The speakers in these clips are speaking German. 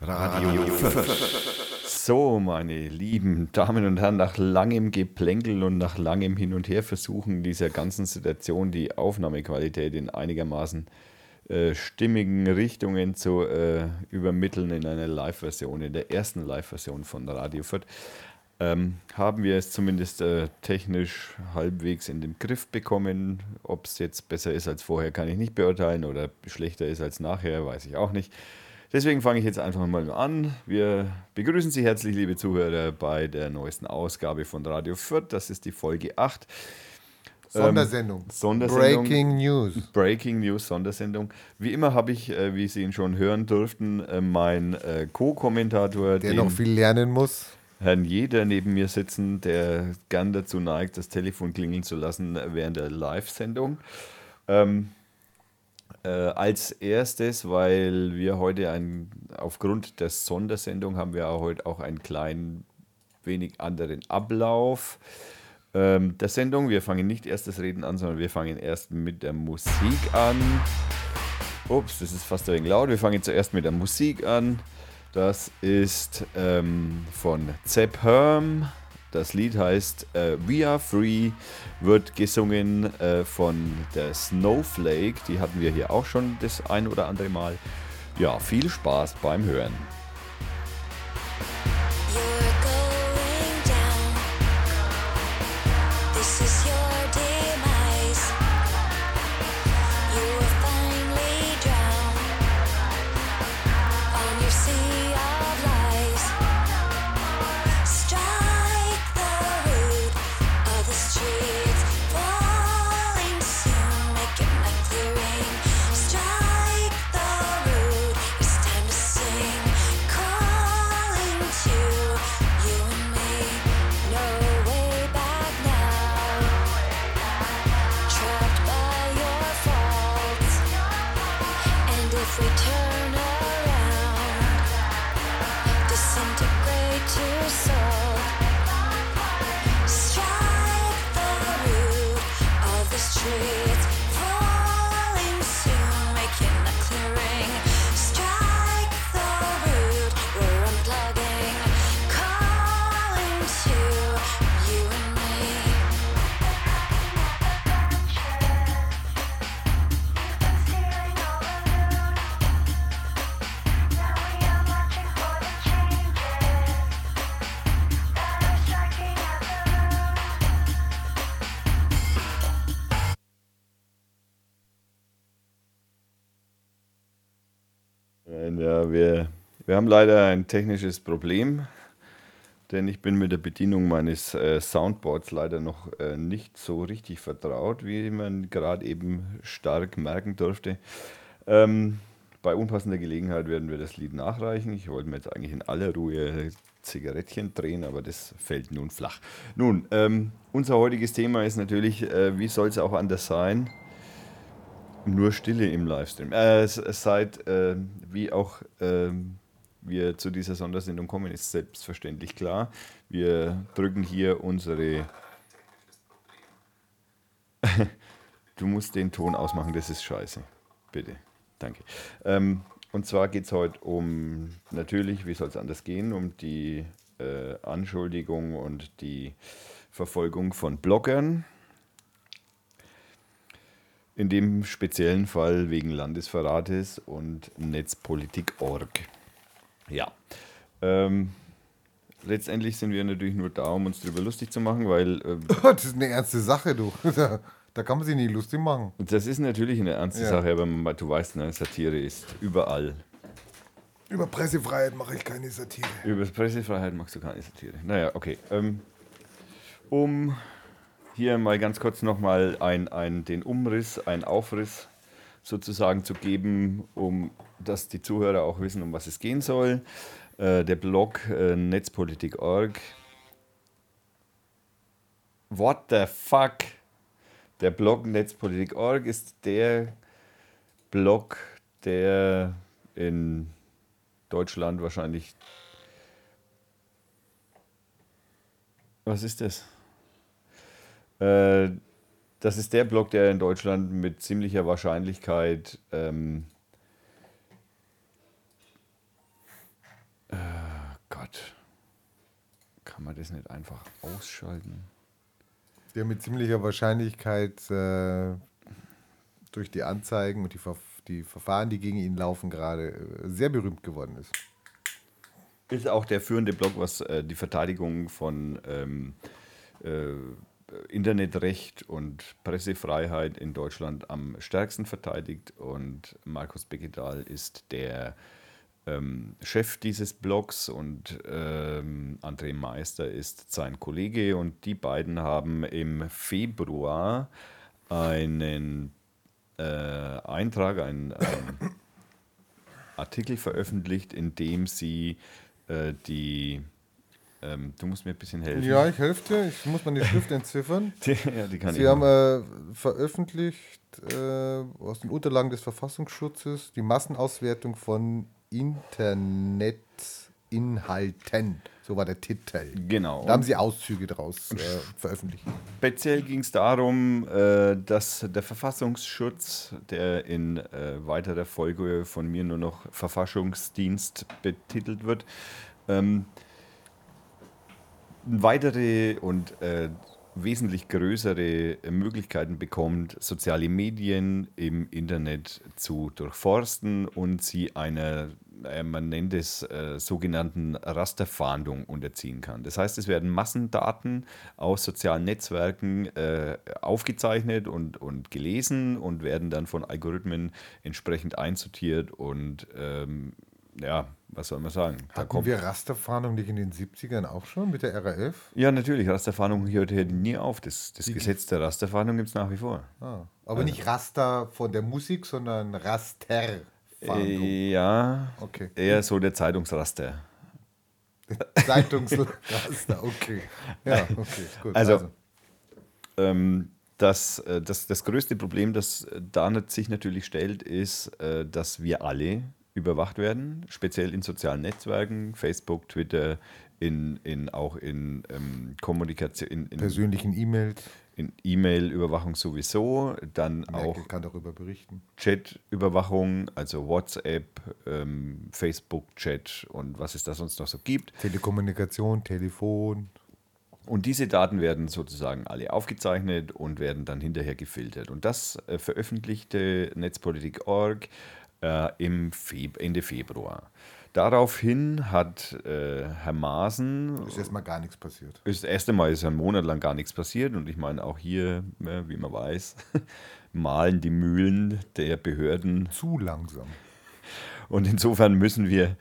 Radio 5. So, meine lieben Damen und Herren, nach langem Geplänkel und nach langem Hin und Her versuchen dieser ganzen Situation die Aufnahmequalität in einigermaßen äh, stimmigen Richtungen zu äh, übermitteln in einer Live-Version, in der ersten Live-Version von Radio 5, ähm, haben wir es zumindest äh, technisch halbwegs in den Griff bekommen. Ob es jetzt besser ist als vorher, kann ich nicht beurteilen oder schlechter ist als nachher, weiß ich auch nicht. Deswegen fange ich jetzt einfach mal an. Wir begrüßen Sie herzlich, liebe Zuhörer, bei der neuesten Ausgabe von Radio Fürth. Das ist die Folge 8. Sondersendung. Ähm, Sondersendung. Breaking News. Breaking News, Sondersendung. Wie immer habe ich, äh, wie Sie ihn schon hören durften, äh, meinen äh, Co-Kommentator, Der noch viel lernen muss. Herrn Jeder neben mir sitzen, der gern dazu neigt, das Telefon klingeln zu lassen während der Live-Sendung. Ähm, äh, als erstes, weil wir heute ein, aufgrund der Sondersendung haben wir auch heute auch einen kleinen wenig anderen Ablauf ähm, der Sendung. Wir fangen nicht erst das Reden an, sondern wir fangen erst mit der Musik an. Ups, das ist fast ein wenig laut. Wir fangen zuerst mit der Musik an. Das ist ähm, von Zepp Herm. Das Lied heißt äh, We Are Free, wird gesungen äh, von der Snowflake. Die hatten wir hier auch schon das ein oder andere Mal. Ja, viel Spaß beim Hören. Ja, wir, wir haben leider ein technisches Problem, denn ich bin mit der Bedienung meines äh, Soundboards leider noch äh, nicht so richtig vertraut, wie man gerade eben stark merken durfte. Ähm, bei unpassender Gelegenheit werden wir das Lied nachreichen. Ich wollte mir jetzt eigentlich in aller Ruhe Zigarettchen drehen, aber das fällt nun flach. Nun, ähm, unser heutiges Thema ist natürlich, äh, wie soll es auch anders sein? Nur Stille im Livestream. Äh, seit, äh, wie auch ähm, wir zu dieser Sondersendung kommen, ist selbstverständlich klar. Wir drücken hier unsere. du musst den Ton ausmachen, das ist scheiße. Bitte. Danke. Ähm, und zwar geht es heute um, natürlich, wie soll es anders gehen, um die äh, Anschuldigung und die Verfolgung von Bloggern. In dem speziellen Fall wegen Landesverrates und Netzpolitik.org. Ja. Ähm, letztendlich sind wir natürlich nur da, um uns darüber lustig zu machen, weil äh, Das ist eine ernste Sache, du. Da, kann man sich nicht lustig machen. das ist natürlich eine ernste Ja. Sache, aber du weißt, ne, Satire ist überall. Über Pressefreiheit mache ich keine Satire. Über Pressefreiheit magst du keine Satire. Naja, okay. Ähm, um hier mal ganz kurz nochmal ein, ein, den Umriss, einen Aufriss sozusagen zu geben, um dass die Zuhörer auch wissen, um was es gehen soll. Äh, der Blog äh, Netzpolitik.org. What the fuck? Der Blog Netzpolitik.org ist der Blog, der in Deutschland wahrscheinlich. Was ist das? Äh, das ist der Blog, der in Deutschland mit ziemlicher Wahrscheinlichkeit ähm, Gott. Kann man das nicht einfach ausschalten? Der mit ziemlicher Wahrscheinlichkeit äh, durch die Anzeigen und die, Ver die Verfahren, die gegen ihn laufen, gerade äh, sehr berühmt geworden ist. Ist auch der führende Blog, was äh, die Verteidigung von ähm, äh, Internetrecht und Pressefreiheit in Deutschland am stärksten verteidigt. Und Markus Beckedahl ist der ähm, Chef dieses Blogs und ähm, André Meister ist sein Kollege. Und die beiden haben im Februar einen äh, Eintrag, einen, einen Artikel veröffentlicht, in dem sie äh, die. Ähm, du musst mir ein bisschen helfen. Ja, ich helfe dir. Ich muss meine Schrift entziffern. Die, ja, die kann Sie ich haben äh, veröffentlicht äh, aus den Unterlagen des Verfassungsschutzes die Massenauswertung von Internetinhalten. So war der Titel. Genau. Da haben Sie Auszüge daraus äh, veröffentlicht. Speziell ging es darum, äh, dass der Verfassungsschutz, der in äh, weiterer Folge von mir nur noch Verfassungsdienst betitelt wird, ähm, weitere und äh, wesentlich größere Möglichkeiten bekommt, soziale Medien im Internet zu durchforsten und sie einer, äh, man nennt es äh, sogenannten Rasterfahndung unterziehen kann. Das heißt, es werden Massendaten aus sozialen Netzwerken äh, aufgezeichnet und, und gelesen und werden dann von Algorithmen entsprechend einsortiert und ähm, ja, was soll man sagen? Da Hatten wir Rasterfahndung nicht in den 70ern auch schon mit der RAF? Ja, natürlich. Rasterfahndung hört hier nie auf. Das, das Gesetz der Rasterfahndung gibt es nach wie vor. Ah, aber nicht Raster von der Musik, sondern Rasterfahndung. Äh, ja, Okay. eher so der Zeitungsraster. Zeitungsraster, okay. Ja, okay, gut. Also, Ähm, das, äh, das, das größte Problem, das äh, da nat- sich natürlich stellt, ist, äh, dass wir alle überwacht werden, speziell in sozialen Netzwerken, Facebook, Twitter, in, in, auch in ähm, Kommunikation, in, in, persönlichen E-Mails. in E-Mail-Überwachung sowieso, dann auch Merkel kann darüber berichten. Chat-Überwachung, also WhatsApp, ähm, Facebook-Chat und was es da sonst noch so gibt. Telekommunikation, Telefon. Und diese Daten werden sozusagen alle aufgezeichnet und werden dann hinterher gefiltert. Und das äh, veröffentlichte Netzpolitik.org äh, im Feb Ende Februar. Daraufhin hat äh, Herr Maaßen Ist erstmal gar nichts passiert. ist das erste Mal ist ja ein Monat lang gar nichts passiert und ich meine auch hier, äh, wie man weiß, malen die Mühlen der Behörden Zu langsam. und insofern müssen wir,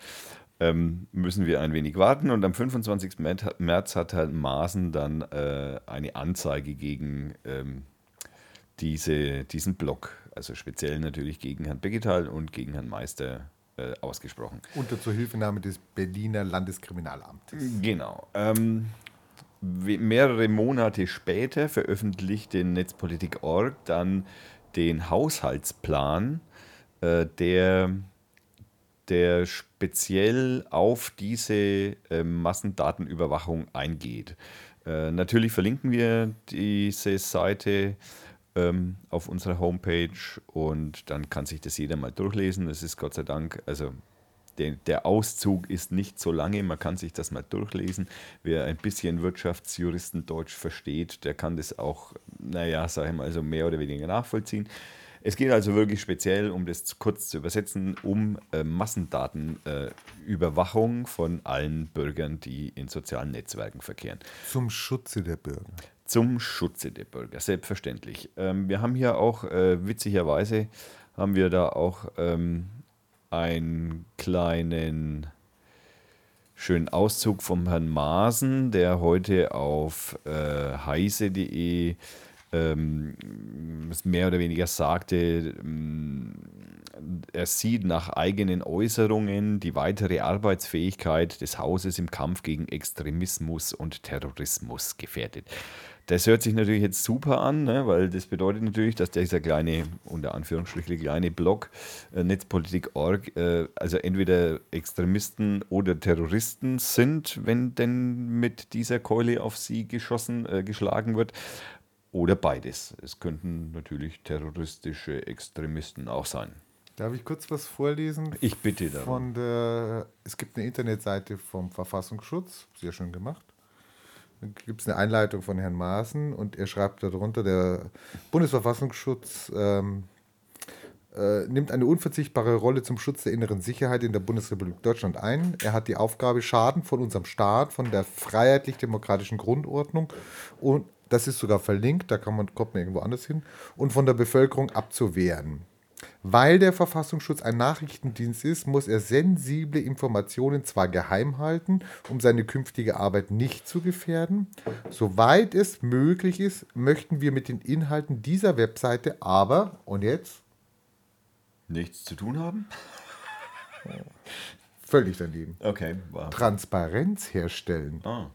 ähm, müssen wir ein wenig warten. Und am 25. März, März hat Herr Maaßen dann äh, eine Anzeige gegen ähm, diese, diesen Block, also speziell natürlich gegen Herrn Becketal und gegen Herrn Meister äh, ausgesprochen. Unter Zuhilfenahme des Berliner Landeskriminalamtes. Genau. Ähm, mehrere Monate später veröffentlichte Netzpolitik.org dann den Haushaltsplan, äh, der, der speziell auf diese äh, Massendatenüberwachung eingeht. Äh, natürlich verlinken wir diese Seite ähm, auf unserer Homepage und dann kann sich das jeder mal durchlesen. Es ist Gott sei Dank, also der, der Auszug ist nicht so lange, man kann sich das mal durchlesen. Wer ein bisschen Wirtschaftsjuristendeutsch versteht, der kann das auch, naja, sag ich mal, also mehr oder weniger nachvollziehen. Es geht also wirklich speziell, um das kurz zu übersetzen, um äh, Massendatenüberwachung äh, von allen Bürgern, die in sozialen Netzwerken verkehren. Zum Schutze der Bürger. Zum Schutze der Bürger, selbstverständlich. Ähm, wir haben hier auch, äh, witzigerweise, haben wir da auch ähm, einen kleinen schönen Auszug vom Herrn Maaßen, der heute auf äh, heise.de ähm, mehr oder weniger sagte, ähm, er sieht nach eigenen Äußerungen die weitere Arbeitsfähigkeit des Hauses im Kampf gegen Extremismus und Terrorismus gefährdet. Das hört sich natürlich jetzt super an, ne? weil das bedeutet natürlich, dass dieser kleine, unter Anführungsstrichen kleine Blog äh, Netzpolitik.org, äh, also entweder Extremisten oder Terroristen sind, wenn denn mit dieser Keule auf sie geschossen, äh, geschlagen wird. Oder beides. Es könnten natürlich terroristische Extremisten auch sein. Darf ich kurz was vorlesen? Ich bitte darum. Von der, es gibt eine Internetseite vom Verfassungsschutz, sehr schön gemacht. Gibt es eine Einleitung von Herrn Maaßen und er schreibt darunter, der Bundesverfassungsschutz ähm, äh, nimmt eine unverzichtbare Rolle zum Schutz der inneren Sicherheit in der Bundesrepublik Deutschland ein. Er hat die Aufgabe, Schaden von unserem Staat, von der freiheitlich-demokratischen Grundordnung und das ist sogar verlinkt, da kann man, kommt man irgendwo anders hin, und von der Bevölkerung abzuwehren. Weil der Verfassungsschutz ein Nachrichtendienst ist, muss er sensible Informationen zwar geheim halten, um seine künftige Arbeit nicht zu gefährden. Soweit es möglich ist, möchten wir mit den Inhalten dieser Webseite aber, und jetzt Nichts zu tun haben? völlig daneben, Okay, war. Transparenz herstellen. Ah.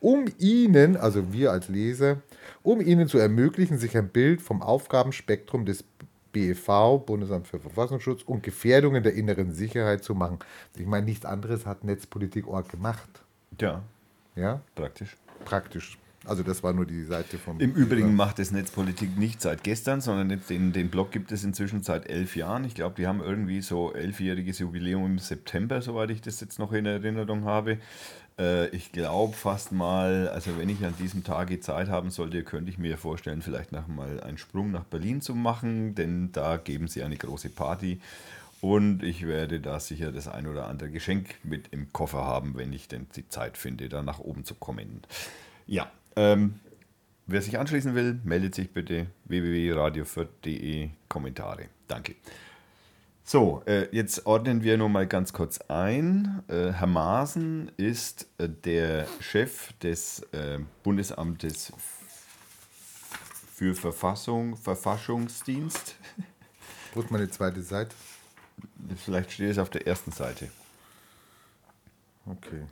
um Ihnen, also wir als Leser, um Ihnen zu ermöglichen, sich ein Bild vom Aufgabenspektrum des BEV, Bundesamt für Verfassungsschutz und Gefährdungen der inneren Sicherheit zu machen. Ich meine, nichts anderes hat Netzpolitik.org gemacht. Ja, Ja, praktisch. praktisch. Also das war nur die Seite vom... Im Übrigen macht es Netzpolitik nicht seit gestern, sondern den, den Blog gibt es inzwischen seit elf Jahren. Ich glaube, die haben irgendwie so elfjähriges Jubiläum im September, soweit ich das jetzt noch in Erinnerung habe. Äh, ich glaube fast mal, also wenn ich an diesem Tage Zeit haben sollte, könnte ich mir vorstellen, vielleicht noch mal einen Sprung nach Berlin zu machen, denn da geben sie eine große Party. Und ich werde da sicher das ein oder andere Geschenk mit im Koffer haben, wenn ich denn die Zeit finde, da nach oben zu kommen. Ja, ähm, wer sich anschließen will, meldet sich bitte www.radiofürth.de Kommentare. Danke. So, äh, jetzt ordnen wir nur mal ganz kurz ein. Äh, Herr Maaßen ist äh, der Chef des äh, Bundesamtes für Verfassung, Verfassungsdienst. Wo ist meine zweite Seite? Vielleicht steht es auf der ersten Seite. Okay.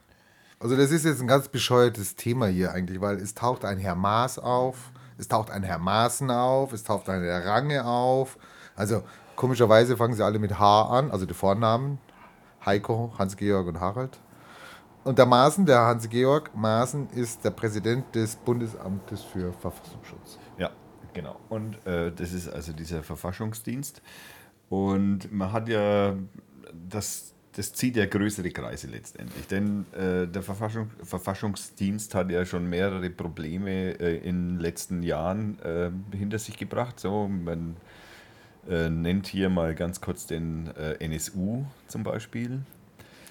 Also das ist jetzt ein ganz bescheuertes Thema hier eigentlich, weil es taucht ein Herr Maas auf, es taucht ein Herr Maaßen auf, es taucht ein Herr Range auf. Also komischerweise fangen sie alle mit H an, also die Vornamen. Heiko, Hans-Georg und Harald. Und der Maaßen, der Hans-Georg Maaßen, ist der Präsident des Bundesamtes für Verfassungsschutz. Ja, genau. Und äh, das ist also dieser Verfassungsdienst. Und man hat ja, das, das zieht ja größere Kreise letztendlich. Denn äh, der Verfassung, Verfassungsdienst hat ja schon mehrere Probleme äh, in den letzten Jahren äh, hinter sich gebracht. So, man äh, nennt hier mal ganz kurz den äh, NSU zum Beispiel.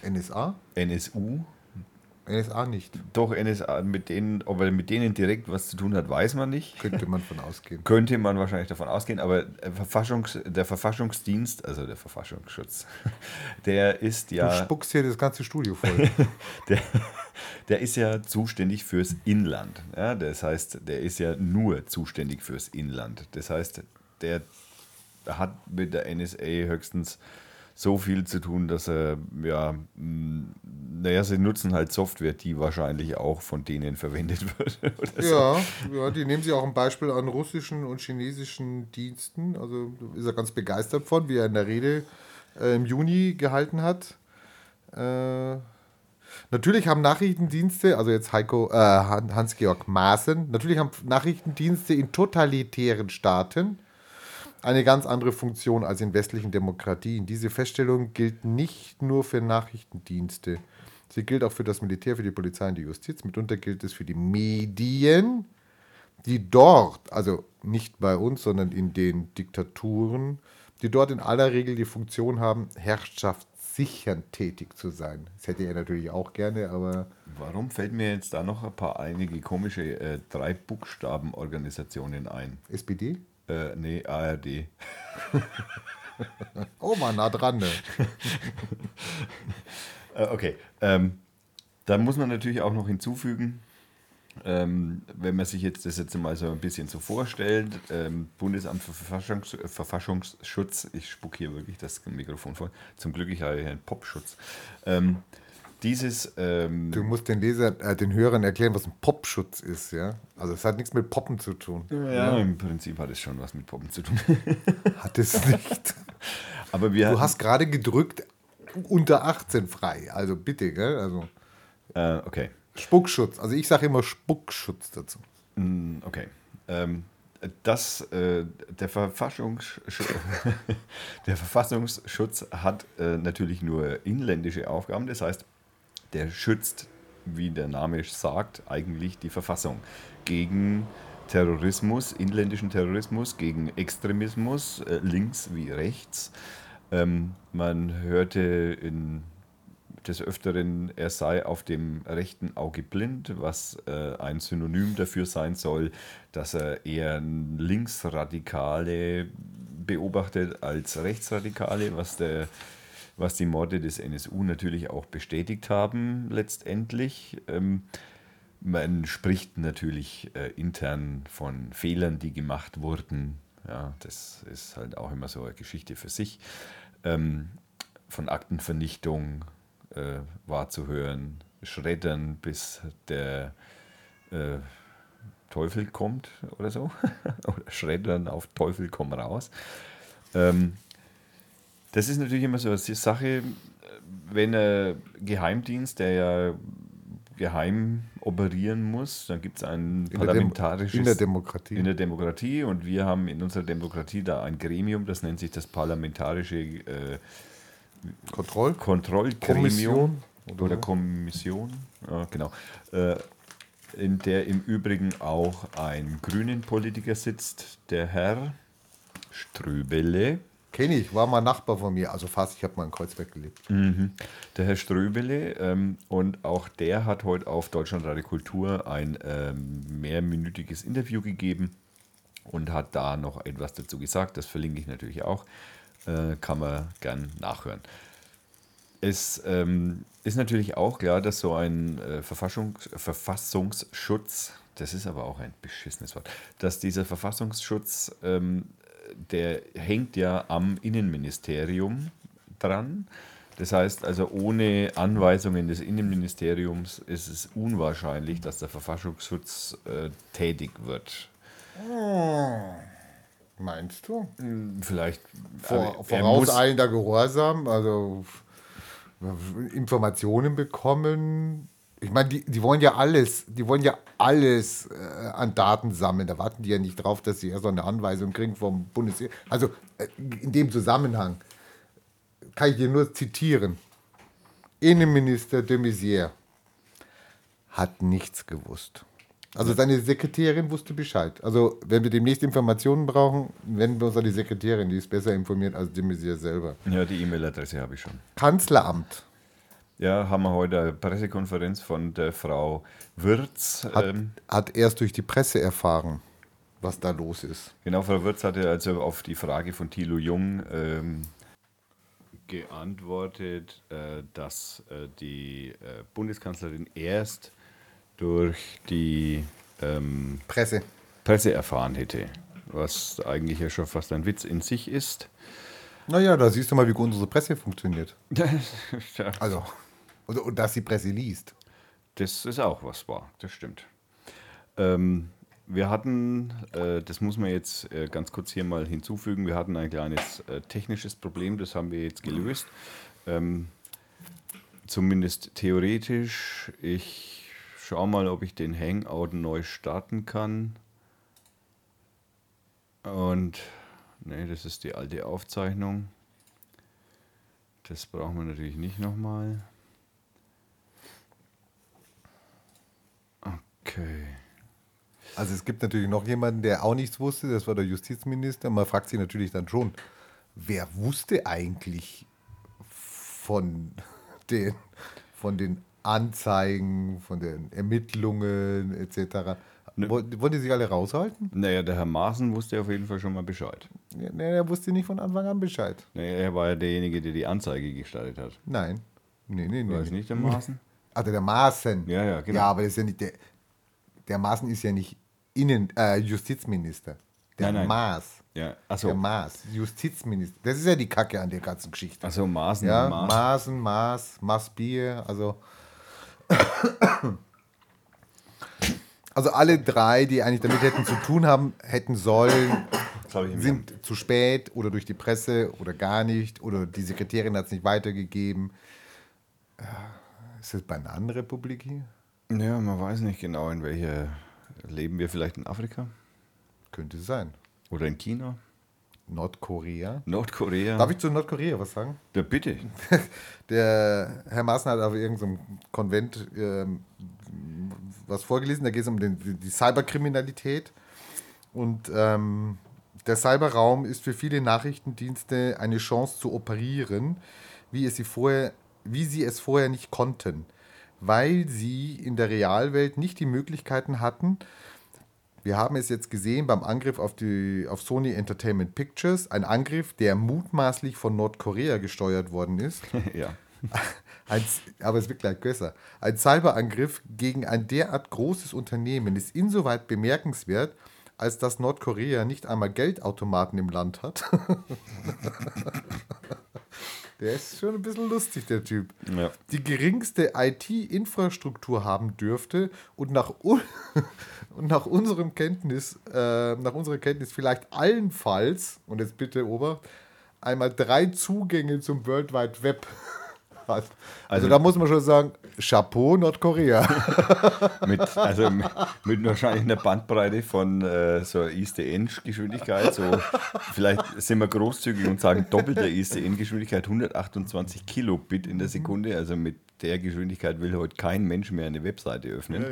NSA? NSU, NSA nicht, doch NSA, mit denen, ob er mit denen direkt was zu tun hat, weiß man nicht. könnte man von ausgehen. Könnte man wahrscheinlich davon ausgehen, aber Verfassungs, der Verfassungsdienst, also der Verfassungsschutz, der ist Du ja, spuckst hier das ganze Studio voll. der, der ist ja zuständig fürs Inland. Ja, das heißt, der ist ja nur zuständig fürs Inland. Das heißt, der hat mit der NSA höchstens so viel zu tun, dass er, ja, mh, naja, sie nutzen halt Software, die wahrscheinlich auch von denen verwendet wird. Oder so. Ja, ja, die nehmen sie auch ein Beispiel an russischen und chinesischen Diensten. Also ist er ganz begeistert von, wie er in der Rede äh, im Juni gehalten hat. Äh, natürlich haben Nachrichtendienste, also jetzt Heiko, äh, Han- Hans-Georg Maaßen, natürlich haben Nachrichtendienste in totalitären Staaten eine ganz andere Funktion als in westlichen Demokratien. Diese Feststellung gilt nicht nur für Nachrichtendienste. Sie gilt auch für das Militär, für die Polizei und die Justiz. Mitunter gilt es für die Medien, die dort, also nicht bei uns, sondern in den Diktaturen, die dort in aller Regel die Funktion haben, herrschaftssichernd tätig zu sein. Das hätte er natürlich auch gerne, aber Warum fällt mir jetzt da noch ein paar einige komische äh, drei Buchstaben-Organisationen ein? SPD? Äh, nee, ARD. Oh, mal nah dran, ne? Äh, okay. Ähm, da muss man natürlich auch noch hinzufügen, ähm, wenn man sich jetzt das jetzt mal so ein bisschen so vorstellt, ähm, Bundesamt für Verfassungs Verfassungsschutz, ich spuck hier wirklich das Mikrofon voll, zum Glück ich habe hier einen Popschutz. Ähm, dieses, ähm, Du musst den Leser, äh, den Hörern erklären, was ein Popschutz ist, ja? Also es hat nichts mit Poppen zu tun. ja, im Prinzip hat es schon was mit Poppen zu tun. Hat es nicht. Aber wir Du hast gerade gedrückt, unter 18 frei. Also bitte, gell? Also äh, okay. Spuckschutz. Also ich sage immer Spuckschutz dazu. Mm, Okay. Ähm, das, äh, der, Verfassungsschutz, der Verfassungsschutz hat äh, natürlich nur inländische Aufgaben. Das heißt, der schützt, wie der Name sagt, eigentlich die Verfassung gegen Terrorismus, inländischen Terrorismus, gegen Extremismus, äh, links wie rechts. Ähm, man hörte in des Öfteren, er sei auf dem rechten Auge blind, was äh, ein Synonym dafür sein soll, dass er eher Linksradikale beobachtet als Rechtsradikale, was, der, was die Morde des NSU natürlich auch bestätigt haben letztendlich. Ähm, man spricht natürlich äh, intern von Fehlern, die gemacht wurden. Ja, das ist halt auch immer so eine Geschichte für sich. Ähm, von Aktenvernichtung, äh, war zu hören. Schreddern, bis der äh, Teufel kommt oder so. oder Schreddern auf Teufel komm raus. Ähm, das ist natürlich immer so eine Sache, wenn ein Geheimdienst, der ja geheim operieren muss, dann gibt es ein In parlamentarisches... In der Demokratie. In der Demokratie und wir haben in unserer Demokratie da ein Gremium, das nennt sich das parlamentarische äh, Kontroll Kontrollgremium oder, oder- Kommission, ja, genau, äh, in der im Übrigen auch ein grünen Politiker sitzt, der Herr Ströbele. Kenne ich, war mal Nachbar von mir, also fast, ich habe mal in Kreuzberg gelebt. Der Herr Ströbele ähm, und auch der hat heute auf Deutschlandradio Kultur ein ähm, mehrminütiges Interview gegeben und hat da noch etwas dazu gesagt. Das verlinke ich natürlich auch. Äh, kann man gern nachhören. Es ähm, ist natürlich auch klar, dass so ein äh, Verfassungs Verfassungsschutz, das ist aber auch ein beschissenes Wort, dass dieser Verfassungsschutz, ähm, der hängt ja am Innenministerium dran. Das heißt also, ohne Anweisungen des Innenministeriums ist es unwahrscheinlich, dass der Verfassungsschutz äh, tätig wird. Meinst du? Vielleicht Vor, muss- vorauseilender Gehorsam, also Informationen bekommen. Ich meine, die, die wollen ja alles, die wollen ja alles äh, an Daten sammeln. Da warten die ja nicht drauf, dass sie erst noch eine Anweisung kriegen vom Bundes. Also äh, in dem Zusammenhang kann ich dir nur zitieren. Innenminister de Maizière hat nichts gewusst. Also seine Sekretärin wusste Bescheid. Also wenn wir demnächst Informationen brauchen, wenden wir uns an die Sekretärin, die ist besser informiert als de Maizière selber. Ja, die E-Mail-Adresse habe ich schon. Kanzleramt Ja, haben wir heute eine Pressekonferenz von der Frau Wirz. hat, Ähm, hat erst durch die Presse erfahren, was da los ist. genau, Frau Wirz hatte also auf die Frage von Thilo Jung ähm, geantwortet, äh, dass äh, die äh, Bundeskanzlerin erst durch die ähm, Presse. Presse erfahren hätte. Was eigentlich ja schon fast ein Witz in sich ist. Naja, da siehst du mal, wie gut unsere Presse funktioniert. Also, und, und dass die Presse liest. Das ist auch was wahr, das stimmt. Ähm, wir hatten, äh, das muss man jetzt äh, ganz kurz hier mal hinzufügen, wir hatten ein kleines äh, technisches Problem, das haben wir jetzt gelöst. Ähm, zumindest theoretisch. Ich schaue mal, ob ich den Hangout neu starten kann. Und, nee, das ist die alte Aufzeichnung. Das brauchen wir natürlich nicht nochmal. Okay. Also es gibt natürlich noch jemanden, der auch nichts wusste, das war der Justizminister. Man fragt sich natürlich dann schon, wer wusste eigentlich von den, von den Anzeigen, von den Ermittlungen etc. Woll- Wollen die sich alle raushalten? Naja, der Herr Maaßen wusste auf jeden Fall schon mal Bescheid. Ja, nee, er wusste nicht von Anfang an Bescheid. Naja, er war ja derjenige, der die Anzeige gestartet hat. Nein. Nee, nee, nee. War es nicht der Maaßen? Also der Maaßen. Ja, ja, genau. Ja, aber das ist ja nicht der. Der Maaßen ist ja nicht Innen, äh, Justizminister. Der Nein, nein. Maas. Ja, Der achso. Maas. Justizminister. Das ist ja die Kacke an der ganzen Geschichte. Achso, Maaßen. Ja, Maaßen. Maßen, Maß, Maßbier, also. Also alle drei, die eigentlich damit hätten zu tun haben, hätten sollen, sind zu spät oder durch die Presse oder gar nicht oder die Sekretärin hat es nicht weitergegeben. Äh, Ist das Bananenrepublik hier? Ja, man weiß nicht genau, in welcher. Leben wir vielleicht in Afrika? Könnte sein. Oder in China? Nordkorea. Nordkorea? Darf ich zu Nordkorea was sagen? Ja, bitte. Der Herr Maaßen hat auf irgendeinem Konvent ähm, was vorgelesen, da geht es um den, die Cyberkriminalität. Und ähm, der Cyberraum ist für viele Nachrichtendienste eine Chance zu operieren, wie, es sie, vorher, wie sie es vorher nicht konnten, weil sie in der Realwelt nicht die Möglichkeiten hatten, wir haben es jetzt gesehen beim Angriff auf, die, auf Sony Entertainment Pictures, ein Angriff, der mutmaßlich von Nordkorea gesteuert worden ist. ja. Ein, aber es wird gleich besser. Ein Cyberangriff gegen ein derart großes Unternehmen ist insoweit bemerkenswert, als dass Nordkorea nicht einmal Geldautomaten im Land hat. der ist schon ein bisschen lustig, der Typ. Ja. Die geringste IT-Infrastruktur haben dürfte und nach, un und nach unserem Kenntnis, äh, nach unserer Kenntnis vielleicht allenfalls, und jetzt bitte Ober, einmal drei Zugänge zum World Wide Web hat. Also, Also- da muss man schon sagen, Chapeau Nordkorea. Mit, also mit, mit wahrscheinlich einer Bandbreite von äh, so ISDN-Geschwindigkeit. So, vielleicht sind wir großzügig und sagen doppelter ISDN-Geschwindigkeit 128 Kilobit in der Sekunde. Also mit der Geschwindigkeit will heute kein Mensch mehr eine Webseite öffnen.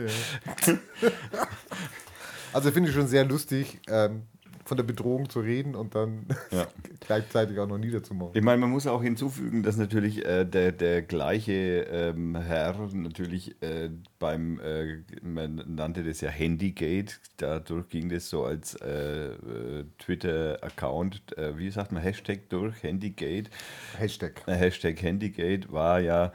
Also finde ich schon sehr lustig, ähm, von der Bedrohung zu reden und dann Ja. gleichzeitig auch noch niederzumachen. Ich meine, man muss auch hinzufügen, dass natürlich äh, der, der gleiche ähm, Herr natürlich äh, beim, äh, man nannte das ja Handygate, dadurch ging das so als äh, äh, Twitter-Account, äh, wie sagt man, Hashtag durch, Handygate. Hashtag. Hashtag Handygate war ja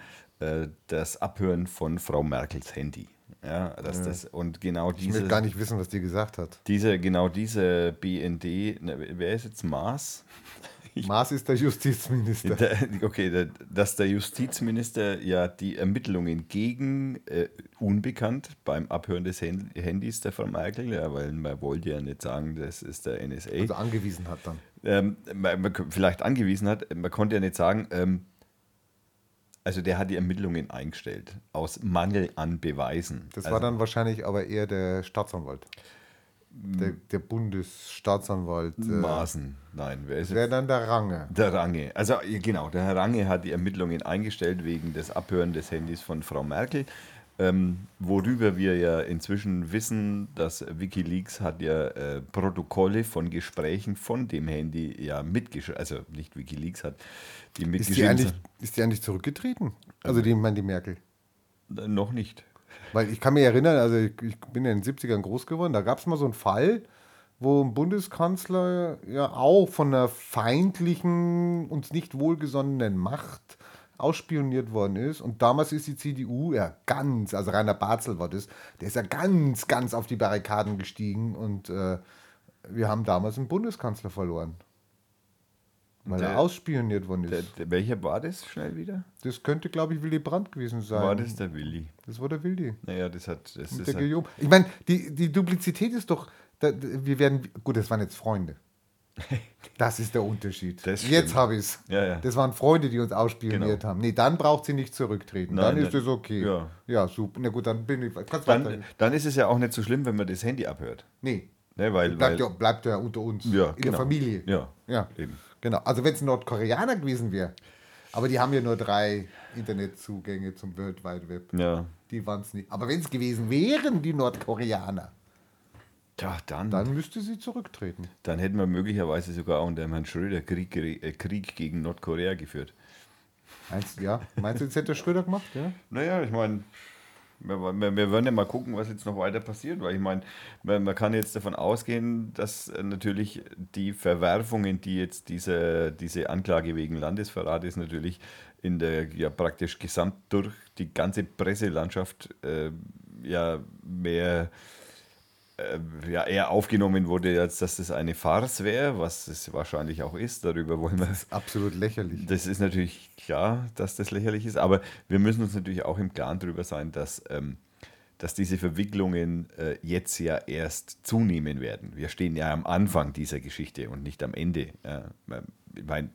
das Abhören von Frau Merkels Handy. Ja, dass Das, und genau Ich diese, will gar nicht wissen, was die gesagt hat. diese, genau diese BND, ne, wer ist jetzt Maas? Maas ist der Justizminister. Der, okay, der, dass der Justizminister ja die Ermittlungen gegen äh, unbekannt beim Abhören des Hand- Handys der Frau Merkel, ja, weil man wollte ja nicht sagen, das ist der NSA, Also angewiesen hat dann. ähm, man, man, vielleicht angewiesen hat, man konnte ja nicht sagen, ähm, also der hat die Ermittlungen eingestellt, aus Mangel an Beweisen. Das also, war dann wahrscheinlich aber eher der Staatsanwalt. Der, der Bundesstaatsanwalt. Äh, Maßen, nein, wer ist Wäre dann der Range. Der Range. Also genau, der Herr Range hat die Ermittlungen eingestellt wegen des Abhören des Handys von Frau Merkel. Ähm, worüber wir ja inzwischen wissen, dass Wikileaks hat ja äh, Protokolle von Gesprächen von dem Handy ja mitgeschrieben, also nicht Wikileaks hat die Ist die, eigentlich, ist die eigentlich zurückgetreten? Also die, meine die Merkel. Äh, Noch nicht. Weil ich kann mich erinnern, also ich, ich bin ja in den 70ern groß geworden, da gab es mal so einen Fall, wo ein Bundeskanzler ja auch von einer feindlichen, uns nicht wohlgesonnenen Macht ausspioniert worden ist. Und damals ist die CDU ja ganz, also Rainer Barzel war das, der ist ja ganz, ganz auf die Barrikaden gestiegen und äh, wir haben damals einen Bundeskanzler verloren. Weil Der- er ausspioniert worden Der, ist. der, welcher war das schnell wieder? Das könnte, glaube ich, Willy Brandt gewesen sein. War das der Willi? Das war der Willy. Naja, das hat. Das ist der Guillaume. Ich meine, die, die Duplizität ist doch, da, wir werden, gut, das waren jetzt Freunde. Das ist der Unterschied. Das jetzt habe ich es. Ja, ja. Das waren Freunde, die uns ausspioniert Genau. haben. Nee, dann braucht sie nicht zurücktreten. Nein, dann ist es okay. Ja. ja, super. Na gut, dann bin ich. Dann, dann ist es ja auch nicht so schlimm, wenn man das Handy abhört. Nee, Ne, weil, bleibt, weil, ja, bleibt ja unter uns. Ja, in der genau. Familie. Ja, ja. eben. Genau. Also wenn es ein Nordkoreaner gewesen wäre. Aber die haben ja nur drei Internetzugänge zum World Wide Web. ja. Die waren es nicht. Aber wenn es gewesen wären, die Nordkoreaner, Tja, dann, dann müsste sie zurücktreten. dann hätten wir möglicherweise sogar unter dem Herrn Schröder Krieg, äh, Krieg gegen Nordkorea geführt. Meinst, ja, meinst du, das hätte der Schröder gemacht? Ja? Naja, ich meine, wir, wir, wir werden ja mal gucken, was jetzt noch weiter passiert, weil ich meine, man, man kann jetzt davon ausgehen, dass äh, natürlich die Verwerfungen, die jetzt diese, diese Anklage wegen Landesverrat ist, natürlich in der ja praktisch gesamt durch die ganze Presselandschaft äh, ja mehr äh, ja, eher aufgenommen wurde, als dass das eine Farce wäre, was es wahrscheinlich auch ist. Darüber wollen wir Absolut lächerlich. das ist natürlich klar, dass das lächerlich ist, aber wir müssen uns natürlich auch im Klaren darüber sein, dass, ähm, dass diese Verwicklungen äh, jetzt ja erst zunehmen werden. Wir stehen ja am Anfang dieser Geschichte und nicht am Ende. Ja, ich meine,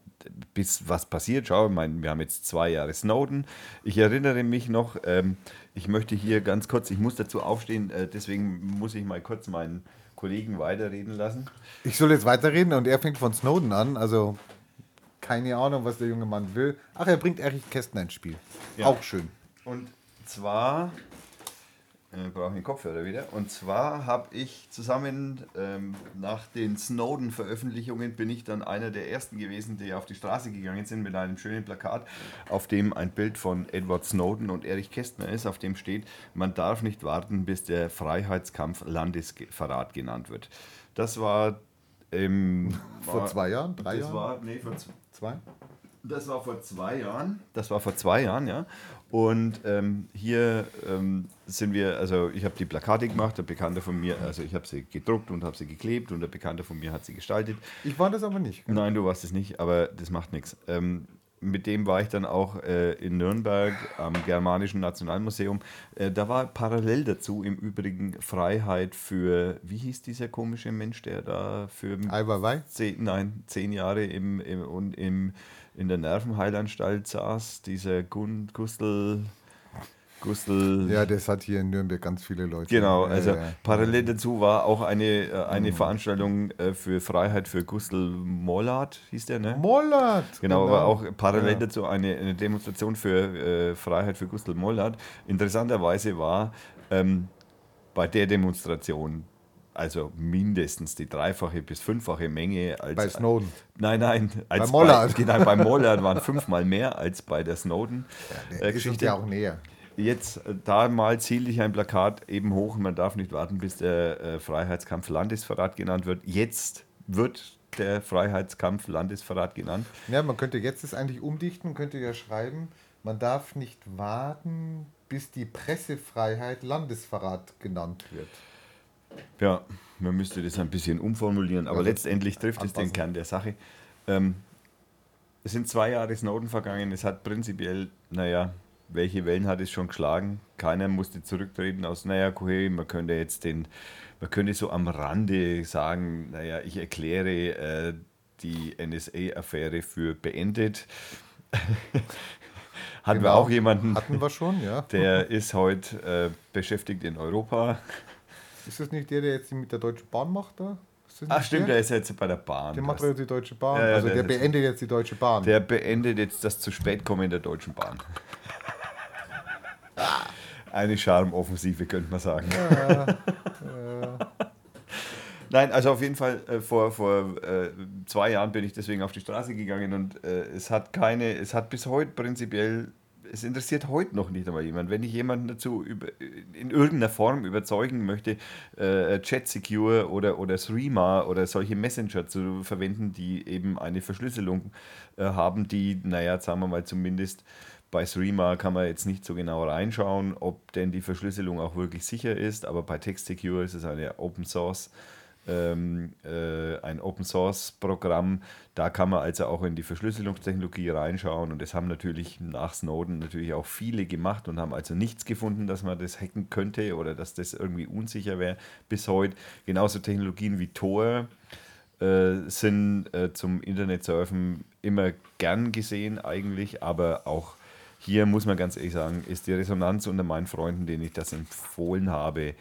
bis was passiert, schau, ich meine, wir haben jetzt zwei Jahre Snowden. Ich erinnere mich noch, ähm, ich möchte hier ganz kurz, ich muss dazu aufstehen, äh, deswegen muss ich mal kurz meinen Kollegen weiterreden lassen. Ich soll jetzt weiterreden und er fängt von Snowden an. Also keine Ahnung, was der junge Mann will. Ach, er bringt Erich Kästner ins Spiel. Ja. Auch schön. Und zwar, äh, brauche ich den Kopfhörer wieder, und zwar habe ich zusammen ähm, nach den Snowden-Veröffentlichungen bin ich dann einer der ersten gewesen, die auf die Straße gegangen sind mit einem schönen Plakat, auf dem ein Bild von Edward Snowden und Erich Kästner ist, auf dem steht, man darf nicht warten, bis der Freiheitskampf Landesverrat genannt wird. Das war im... Vor zwei Jahren? Drei das Jahren? war, nee, vor Zwei? das war vor zwei Jahren. Das war vor zwei Jahren, ja. Und ähm, hier ähm, sind wir, also ich habe die Plakate gemacht, der Bekannte von mir, also ich habe sie gedruckt und habe sie geklebt und der Bekannte von mir hat sie gestaltet. Ich war das aber nicht. Nein, du warst es nicht, aber das macht nichts. Ähm, mit dem war ich dann auch äh, in Nürnberg am Germanischen Nationalmuseum. Äh, da war parallel dazu im Übrigen Freiheit für, wie hieß dieser komische Mensch, der da für Ai Weiwei? zehn, nein, zehn Jahre im, im, und im, in der Nervenheilanstalt saß, dieser Gun, Gustl, Gustl, Ja, das hat hier in Nürnberg ganz viele Leute. Genau, also ja. parallel dazu war auch eine, äh, eine Veranstaltung äh, für Freiheit für Gustl Mollard, hieß der, ne? Mollert! Genau, aber auch parallel Ja. dazu eine, eine Demonstration für äh, Freiheit für Gustl Mollard. Interessanterweise war ähm, bei der Demonstration also mindestens die dreifache bis fünffache Menge als Bei Snowden. Nein, nein, als Bei Mollard. Bei, genau, bei Mollard waren fünfmal mehr als bei der Snowden. Der äh, Geschichte. ja auch näher. Jetzt äh, da mal zielte ich ein Plakat eben hoch. Man darf nicht warten, bis der äh, Freiheitskampf Landesverrat genannt wird. Jetzt wird der Freiheitskampf Landesverrat genannt. Ja, man könnte jetzt es eigentlich umdichten, könnte ja schreiben, man darf nicht warten, bis die Pressefreiheit Landesverrat genannt wird. Ja, man müsste das ein bisschen umformulieren, aber Also letztendlich trifft es den. Kern der Sache. Ähm, es sind zwei Jahre Snowden vergangen. Es hat prinzipiell, naja, welche Wellen hat es schon geschlagen? Keiner musste zurücktreten aus, naja, okay, man könnte jetzt den, man könnte so am Rande sagen, naja, ich erkläre äh, die NSA-Affäre für beendet. Hatten wir Genau. auch jemanden, Hatten wir schon, ja. der ist heute äh, beschäftigt in Europa. Ist das nicht der, der jetzt mit der Deutschen Bahn macht da? Ach nicht stimmt, der? der ist jetzt bei der Bahn. Der macht jetzt die Deutsche Bahn. Ja, ja, also der der, beendet jetzt die Deutsche Bahn. Der beendet jetzt das zu spät kommen der Deutschen Bahn. Eine Charmoffensive, könnte man sagen. Nein, also auf jeden Fall äh, vor, vor äh, zwei Jahren bin ich deswegen auf die Straße gegangen und äh, es hat keine, es hat bis heute prinzipiell, es interessiert heute noch nicht einmal jemand. Wenn ich jemanden dazu über, in irgendeiner Form überzeugen möchte, äh, Chat Secure oder, oder Threema oder solche Messenger zu verwenden, die eben eine Verschlüsselung äh, haben, die, naja, sagen wir mal zumindest bei Threema kann man jetzt nicht so genau reinschauen, ob denn die Verschlüsselung auch wirklich sicher ist, aber bei Text Secure ist es eine Open Source ähm, äh, ein Open Source Programm. Da kann man also auch in die Verschlüsselungstechnologie reinschauen und das haben natürlich nach Snowden natürlich auch viele gemacht und haben also nichts gefunden, dass man das hacken könnte oder dass das irgendwie unsicher wäre bis heute. Genauso Technologien wie Tor äh, sind äh, zum Internetsurfen immer gern gesehen eigentlich, aber auch hier muss man ganz ehrlich sagen, ist die Resonanz unter meinen Freunden, denen ich das empfohlen habe,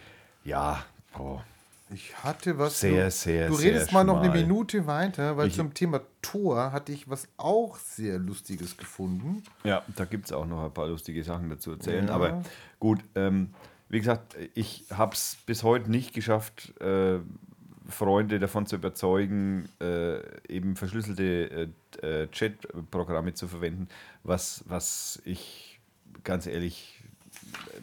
ja, boah, Ich hatte was. Sehr, du, sehr, Du sehr redest mal noch eine schmal. Minute weiter, weil Ich- zum Thema Tor hatte ich was auch sehr Lustiges gefunden. Ja, da gibt es auch noch ein paar lustige Sachen dazu erzählen. Ja. Aber gut, ähm, wie gesagt, ich habe es bis heute nicht geschafft, äh, Freunde davon zu überzeugen, äh, eben verschlüsselte äh, äh, Chat-Programme zu verwenden, was, was ich ganz ehrlich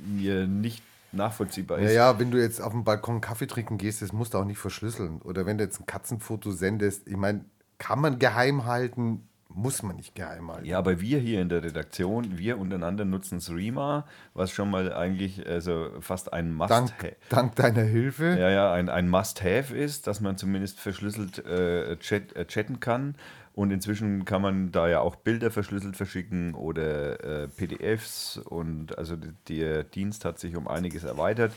mir nicht nachvollziehbar ist. Naja, wenn du jetzt auf dem Balkon Kaffee trinken gehst, das musst du auch nicht verschlüsseln. Oder wenn du jetzt ein Katzenfoto sendest, ich meine, kann man geheim halten, muss man nicht geheim halten. Ja, aber wir hier in der Redaktion, wir untereinander nutzen Threema, was schon mal eigentlich also fast ein Must Dank, dank deiner Hilfe. Ja, ja, ein, ein Must-Have ist, dass man zumindest verschlüsselt äh, chat, äh, chatten kann. Und inzwischen kann man da ja auch Bilder verschlüsselt verschicken oder äh, PDFs. Und also der Dienst hat sich um einiges erweitert.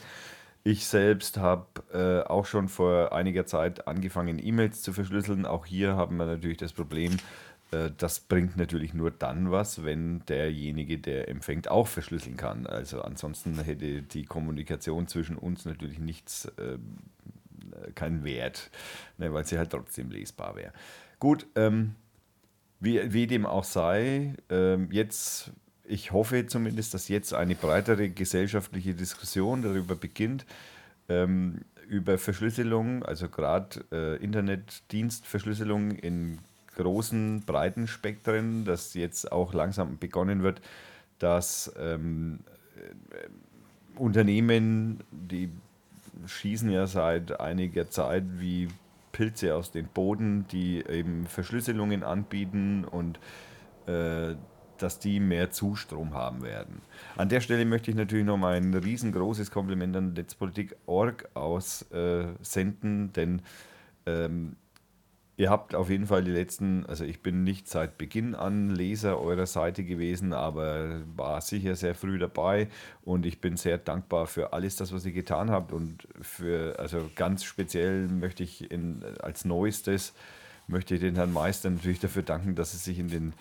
Ich selbst habe äh, auch schon vor einiger Zeit angefangen, E-Mails zu verschlüsseln. Auch hier haben wir natürlich das Problem, äh, das bringt natürlich nur dann was, wenn derjenige, der empfängt, auch verschlüsseln kann. Also ansonsten hätte die Kommunikation zwischen uns natürlich nichts, äh, keinen Wert, ne, weil sie halt trotzdem lesbar wäre. Gut, ähm, wie, wie dem auch sei, ähm, jetzt, ich hoffe zumindest, dass jetzt eine breitere gesellschaftliche Diskussion darüber beginnt, ähm, über Verschlüsselung, also gerade äh, Internetdienstverschlüsselung in großen, breiten Spektren, dass jetzt auch langsam begonnen wird, dass ähm, äh, Unternehmen, die schießen ja seit einiger Zeit wie Pilze aus dem Boden, die eben Verschlüsselungen anbieten und äh, dass die mehr Zustrom haben werden. An der Stelle möchte ich natürlich noch mal ein riesengroßes Kompliment an Netzpolitik.org aussenden, denn ähm, ihr habt auf jeden Fall die letzten, also ich bin nicht seit Beginn an Leser eurer Seite gewesen, aber war sicher sehr früh dabei. Und ich bin sehr dankbar für alles das, was ihr getan habt. Und für, also ganz speziell möchte ich in, als Neuestes, möchte ich den Herrn Meister natürlich dafür danken, dass er sich in den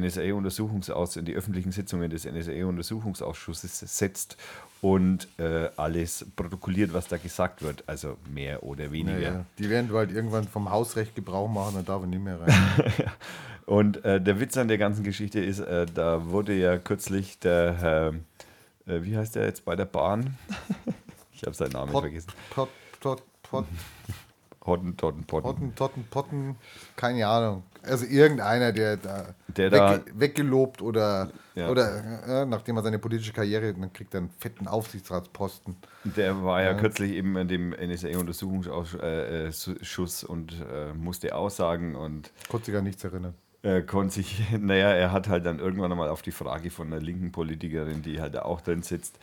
NSA-Untersuchungsausschuss, in die öffentlichen Sitzungen des NSA-Untersuchungsausschusses setzt und äh, alles protokolliert, was da gesagt wird, also mehr oder weniger. Naja, die werden halt irgendwann vom Hausrecht Gebrauch machen, dann darf er nicht mehr rein. Und äh, der Witz an der ganzen Geschichte ist, äh, da wurde ja kürzlich der Herr, äh, wie heißt der jetzt bei der Bahn? ich habe seinen Namen Pot, vergessen. pot, pot, pot, Hotten, Totten, Potten. potten, totten, potten, keine Ahnung. Also irgendeiner, der da, Der da- wegge weggelobt oder, Ja. oder äh, nachdem er seine politische Karriere, dann kriegt er einen fetten Aufsichtsratsposten. Der war ja, kürzlich eben in dem NSA-Untersuchungsausschuss und äh, musste aussagen und Konnte sich gar nichts erinnern. äh, konnte sich, naja, er hat halt dann irgendwann einmal auf die Frage von einer linken Politikerin, die halt da auch drin sitzt,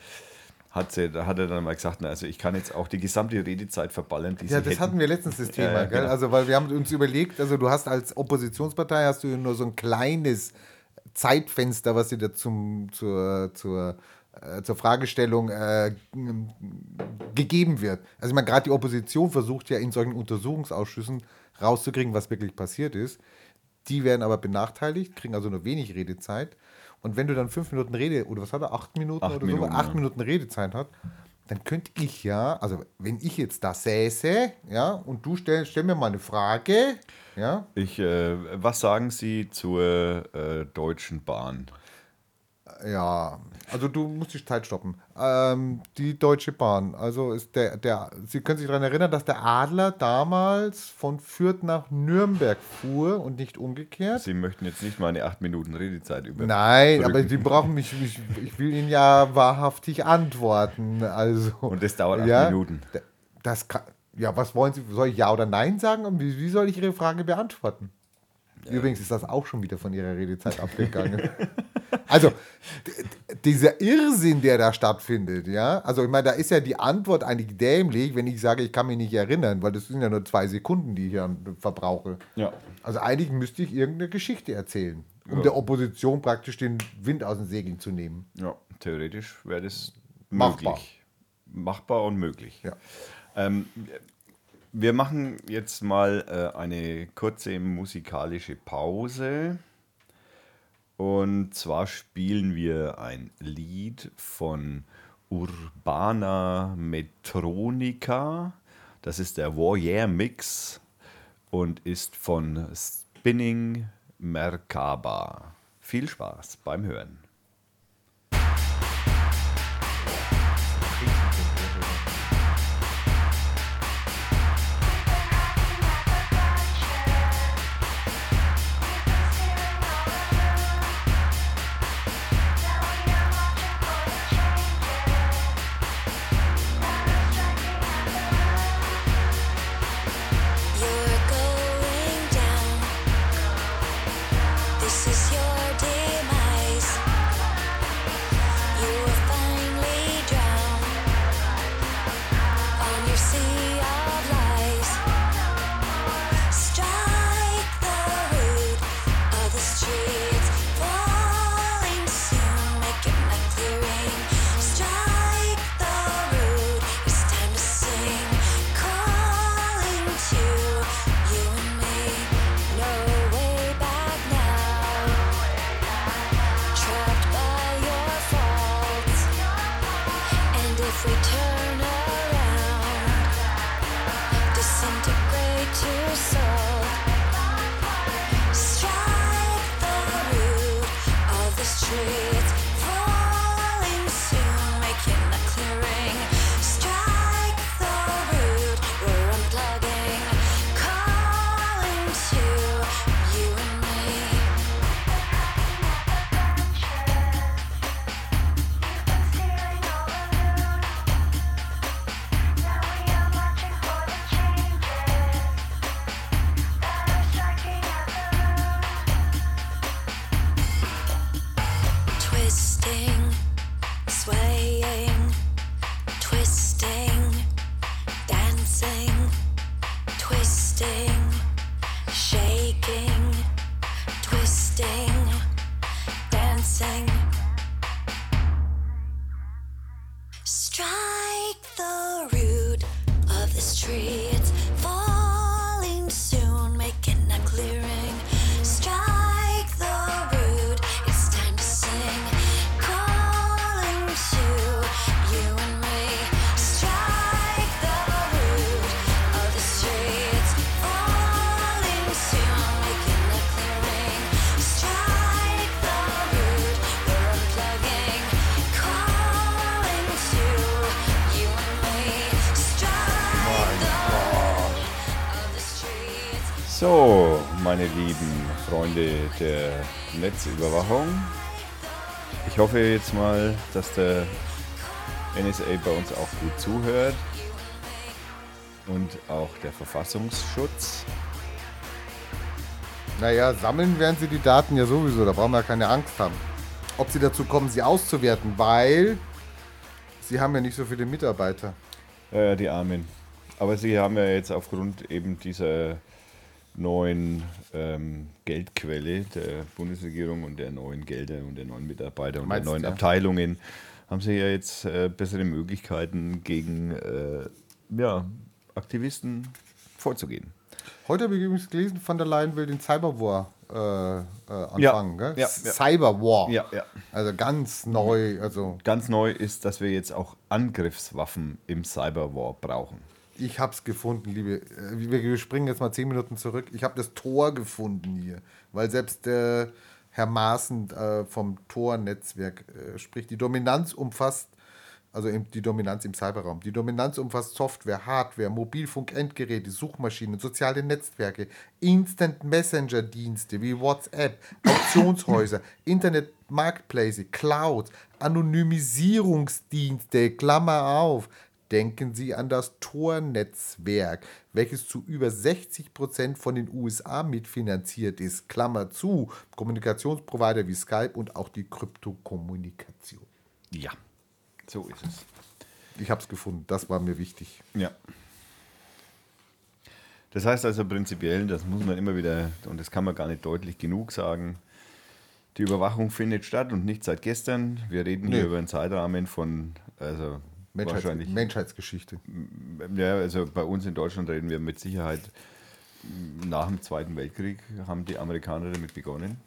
hat, sie, da hat er dann mal gesagt, na, also ich kann jetzt auch die gesamte Redezeit verballern, die Ja, sie das hätten. hatten wir letztens das Thema, ja, gell? genau. Also, weil wir haben uns überlegt, also du hast als Oppositionspartei hast du nur so ein kleines Zeitfenster, was dir da zum, zur, zur, äh, zur Fragestellung äh, gegeben wird. Also ich meine, gerade die Opposition versucht ja in solchen Untersuchungsausschüssen rauszukriegen, was wirklich passiert ist. Die werden aber benachteiligt, kriegen also nur wenig Redezeit. Und wenn du dann fünf Minuten Rede, oder was hat er, acht Minuten Acht oder Minuten, so, acht ja. Minuten Redezeit hat, dann könnte ich ja, also wenn ich jetzt da säße, ja, und du stell, stell mir mal eine Frage, ja, Ich, äh, was sagen Sie zur äh, Deutschen Bahn? Ja, also du musst die Zeit stoppen. Ähm, die Deutsche Bahn, also ist der, der, Sie können sich daran erinnern, dass der Adler damals von Fürth nach Nürnberg fuhr und nicht umgekehrt. Sie möchten jetzt nicht meine acht Minuten Redezeit über. Nein, aber drücken. Sie brauchen mich, mich, ich will Ihnen ja wahrhaftig antworten. Also, Und das dauert acht ja, Minuten. Das kann, ja, was wollen Sie? Soll ich Ja oder Nein sagen? Und wie, wie soll ich Ihre Frage beantworten? Übrigens ist das auch schon wieder von Ihrer Redezeit abgegangen. also, dieser Irrsinn, der da stattfindet, ja, also ich meine, da ist ja die Antwort eigentlich dämlich, wenn ich sage, ich kann mich nicht erinnern, weil das sind ja nur zwei Sekunden, die ich ja verbrauche. Ja. Also eigentlich müsste ich irgendeine Geschichte erzählen, um Ja. der Opposition praktisch den Wind aus den Segeln zu nehmen. Ja, theoretisch wäre das Machbar. möglich. Machbar und möglich. Ja. Ähm, wir machen jetzt mal äh, eine kurze musikalische Pause. Und zwar spielen wir ein Lied von Urbana Metronica. Das ist der Warrior Mix und ist von Spinning Merkaba. Viel Spaß beim Hören. Netzüberwachung. Ich hoffe jetzt mal, dass der NSA bei uns auch gut zuhört. Und auch der Verfassungsschutz. Naja, sammeln werden sie die Daten ja sowieso, da brauchen wir keine Angst haben. Ob sie dazu kommen, sie auszuwerten, weil sie haben ja nicht so viele Mitarbeiter. Äh, die Armen. Aber sie haben ja jetzt aufgrund eben dieser neuen ähm, Geldquelle der Bundesregierung und der neuen Gelder und der neuen Mitarbeiter und Meinst der neuen du, ja? Abteilungen, haben sie ja jetzt äh, bessere Möglichkeiten gegen äh, ja, Aktivisten vorzugehen. Heute habe ich übrigens gelesen, von der Leyen will den Cyberwar äh, äh, anfangen. gell? ja, ja. Cyberwar. Ja, ja. Also ganz neu. Also Ganz neu ist, dass wir jetzt auch Angriffswaffen im Cyberwar brauchen. Ich habe es gefunden, liebe. äh, Wir springen jetzt mal zehn Minuten zurück. Ich habe das Tor gefunden hier, weil selbst der Herr Maaßen äh, vom Tor-Netzwerk äh, spricht. Die Dominanz umfasst, also die Dominanz im Cyberraum. Die Dominanz umfasst Software, Hardware, Mobilfunk-Endgeräte, Suchmaschinen, soziale Netzwerke, Instant-Messenger-Dienste wie WhatsApp, Auktionshäuser, Internet-Marketplace, Clouds, Anonymisierungsdienste, Klammer auf. Denken Sie an das Tor-Netzwerk, welches zu über 60% von den USA mitfinanziert ist. Klammer zu, Kommunikationsprovider wie Skype und auch die Kryptokommunikation. Ja, so ist es. Ich habe es gefunden, das war mir wichtig. Ja. Das heißt also prinzipiell, das muss man immer wieder, und das kann man gar nicht deutlich genug sagen, die Überwachung findet statt und nicht seit gestern. Wir reden hier Nee. über einen Zeitrahmen von, also Menschheits wahrscheinlich, Menschheitsgeschichte. ja, also bei uns in Deutschland reden wir mit Sicherheit nach dem Zweiten Weltkrieg haben die Amerikaner damit begonnen,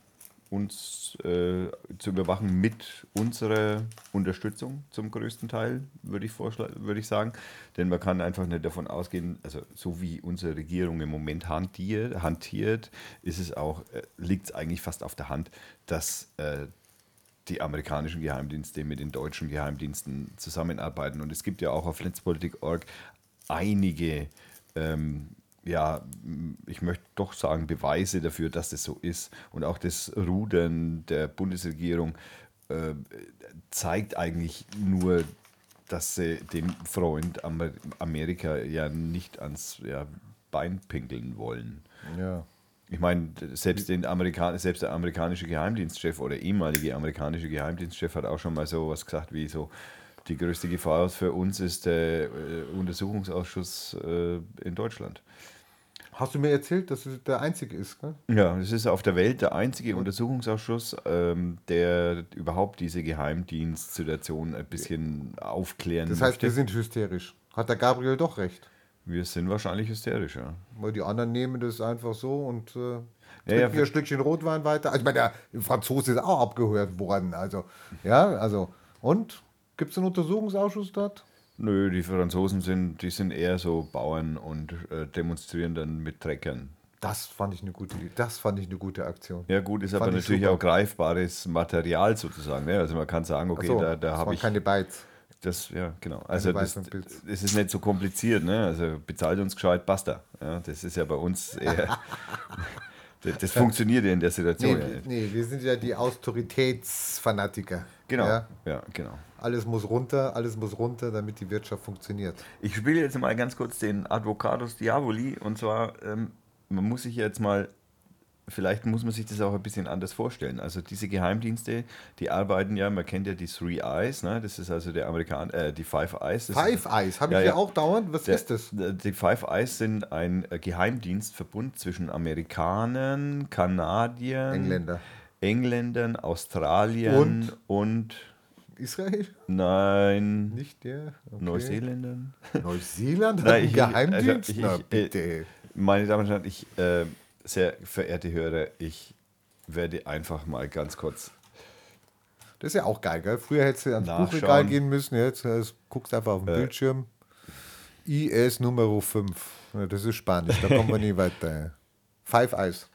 uns äh, zu überwachen mit unserer Unterstützung zum größten Teil, würde ich, würde ich sagen. Denn man kann einfach nicht davon ausgehen, also so wie unsere Regierung im Moment hantiert, hantiert ist es auch, äh, liegt es eigentlich fast auf der Hand, dass äh, die amerikanischen Geheimdienste mit den deutschen Geheimdiensten zusammenarbeiten. Und es gibt ja auch auf Netzpolitik.org einige, ähm, ja, ich möchte doch sagen, Beweise dafür, dass das so ist. Und auch das Rudern der Bundesregierung äh, zeigt eigentlich nur, dass sie dem Freund Amer Amerika ja nicht ans ja, Bein pinkeln wollen. Ja. Ich meine, selbst, den Amerikan selbst der amerikanische Geheimdienstchef oder ehemalige amerikanische Geheimdienstchef hat auch schon mal so was gesagt wie so, die größte Gefahr für uns ist der äh, Untersuchungsausschuss äh, in Deutschland. Hast du mir erzählt, dass es der einzige ist? Gell? Ja, das ist auf der Welt der einzige Untersuchungsausschuss, ähm, der überhaupt diese Geheimdienstsituation ein bisschen aufklären Das heißt, möchte. wir sind hysterisch. Hat der Gabriel doch recht. Wir sind wahrscheinlich hysterisch, ja. Weil die anderen nehmen das einfach so und äh, Ja, trinken ja, ihr Stückchen Rotwein weiter. Also, ich meine, der Franzose ist auch abgehört worden. Also, ja, also. Und? Gibt es einen Untersuchungsausschuss dort? Nö, die Franzosen sind, die sind eher so Bauern und äh, demonstrieren dann mit Treckern. Das fand ich eine gute, das fand ich eine gute Aktion. Ja, gut, ist Fand aber ich natürlich super. auch greifbares Material sozusagen. Ne? Also man kann sagen, okay, so, da, da habe ich keine Bytes. Das, ja, genau. Also das, es ist nicht so kompliziert, ne? Also bezahlt uns gescheit, basta. Ja, das ist ja bei uns eher. das, das funktioniert ja in der Situation. Nee, ja nicht. nee, wir sind ja die Autoritätsfanatiker. Genau. Ja? Ja, genau. Alles muss runter, alles muss runter, damit die Wirtschaft funktioniert. Ich spiele jetzt mal ganz kurz den Advocatus Diaboli und zwar, ähm, man muss sich jetzt mal, vielleicht muss man sich das auch ein bisschen anders vorstellen. Also diese Geheimdienste, die arbeiten ja, man kennt ja die Three Eyes, ne? das ist also der Amerikan äh, die Five Eyes. Five ist, Eyes, habe ich Ja, ja, ja. auch dauernd. Was der, ist das? der- Die Five Eyes sind ein äh, Geheimdienstverbund zwischen Amerikanern, Kanadiern, Engländer. Engländern, Australien und, Israel? nein, Nicht der? Okay. Neuseeländern. Neuseeland hat Nein, ich- Geheimdienst? also ich- Na ich- bitte. Meine Damen und Herren, ich, äh, sehr verehrte Hörer, ich werde einfach mal ganz kurz. Das ist ja auch geil, gell? Früher hättest du ans Nachschauen. Buchregal gehen müssen, jetzt äh, guckst du einfach auf den Äh. Bildschirm. IS Nummer 5. Ja, das ist Spanisch, da kommen wir nie weiter. Five Eyes.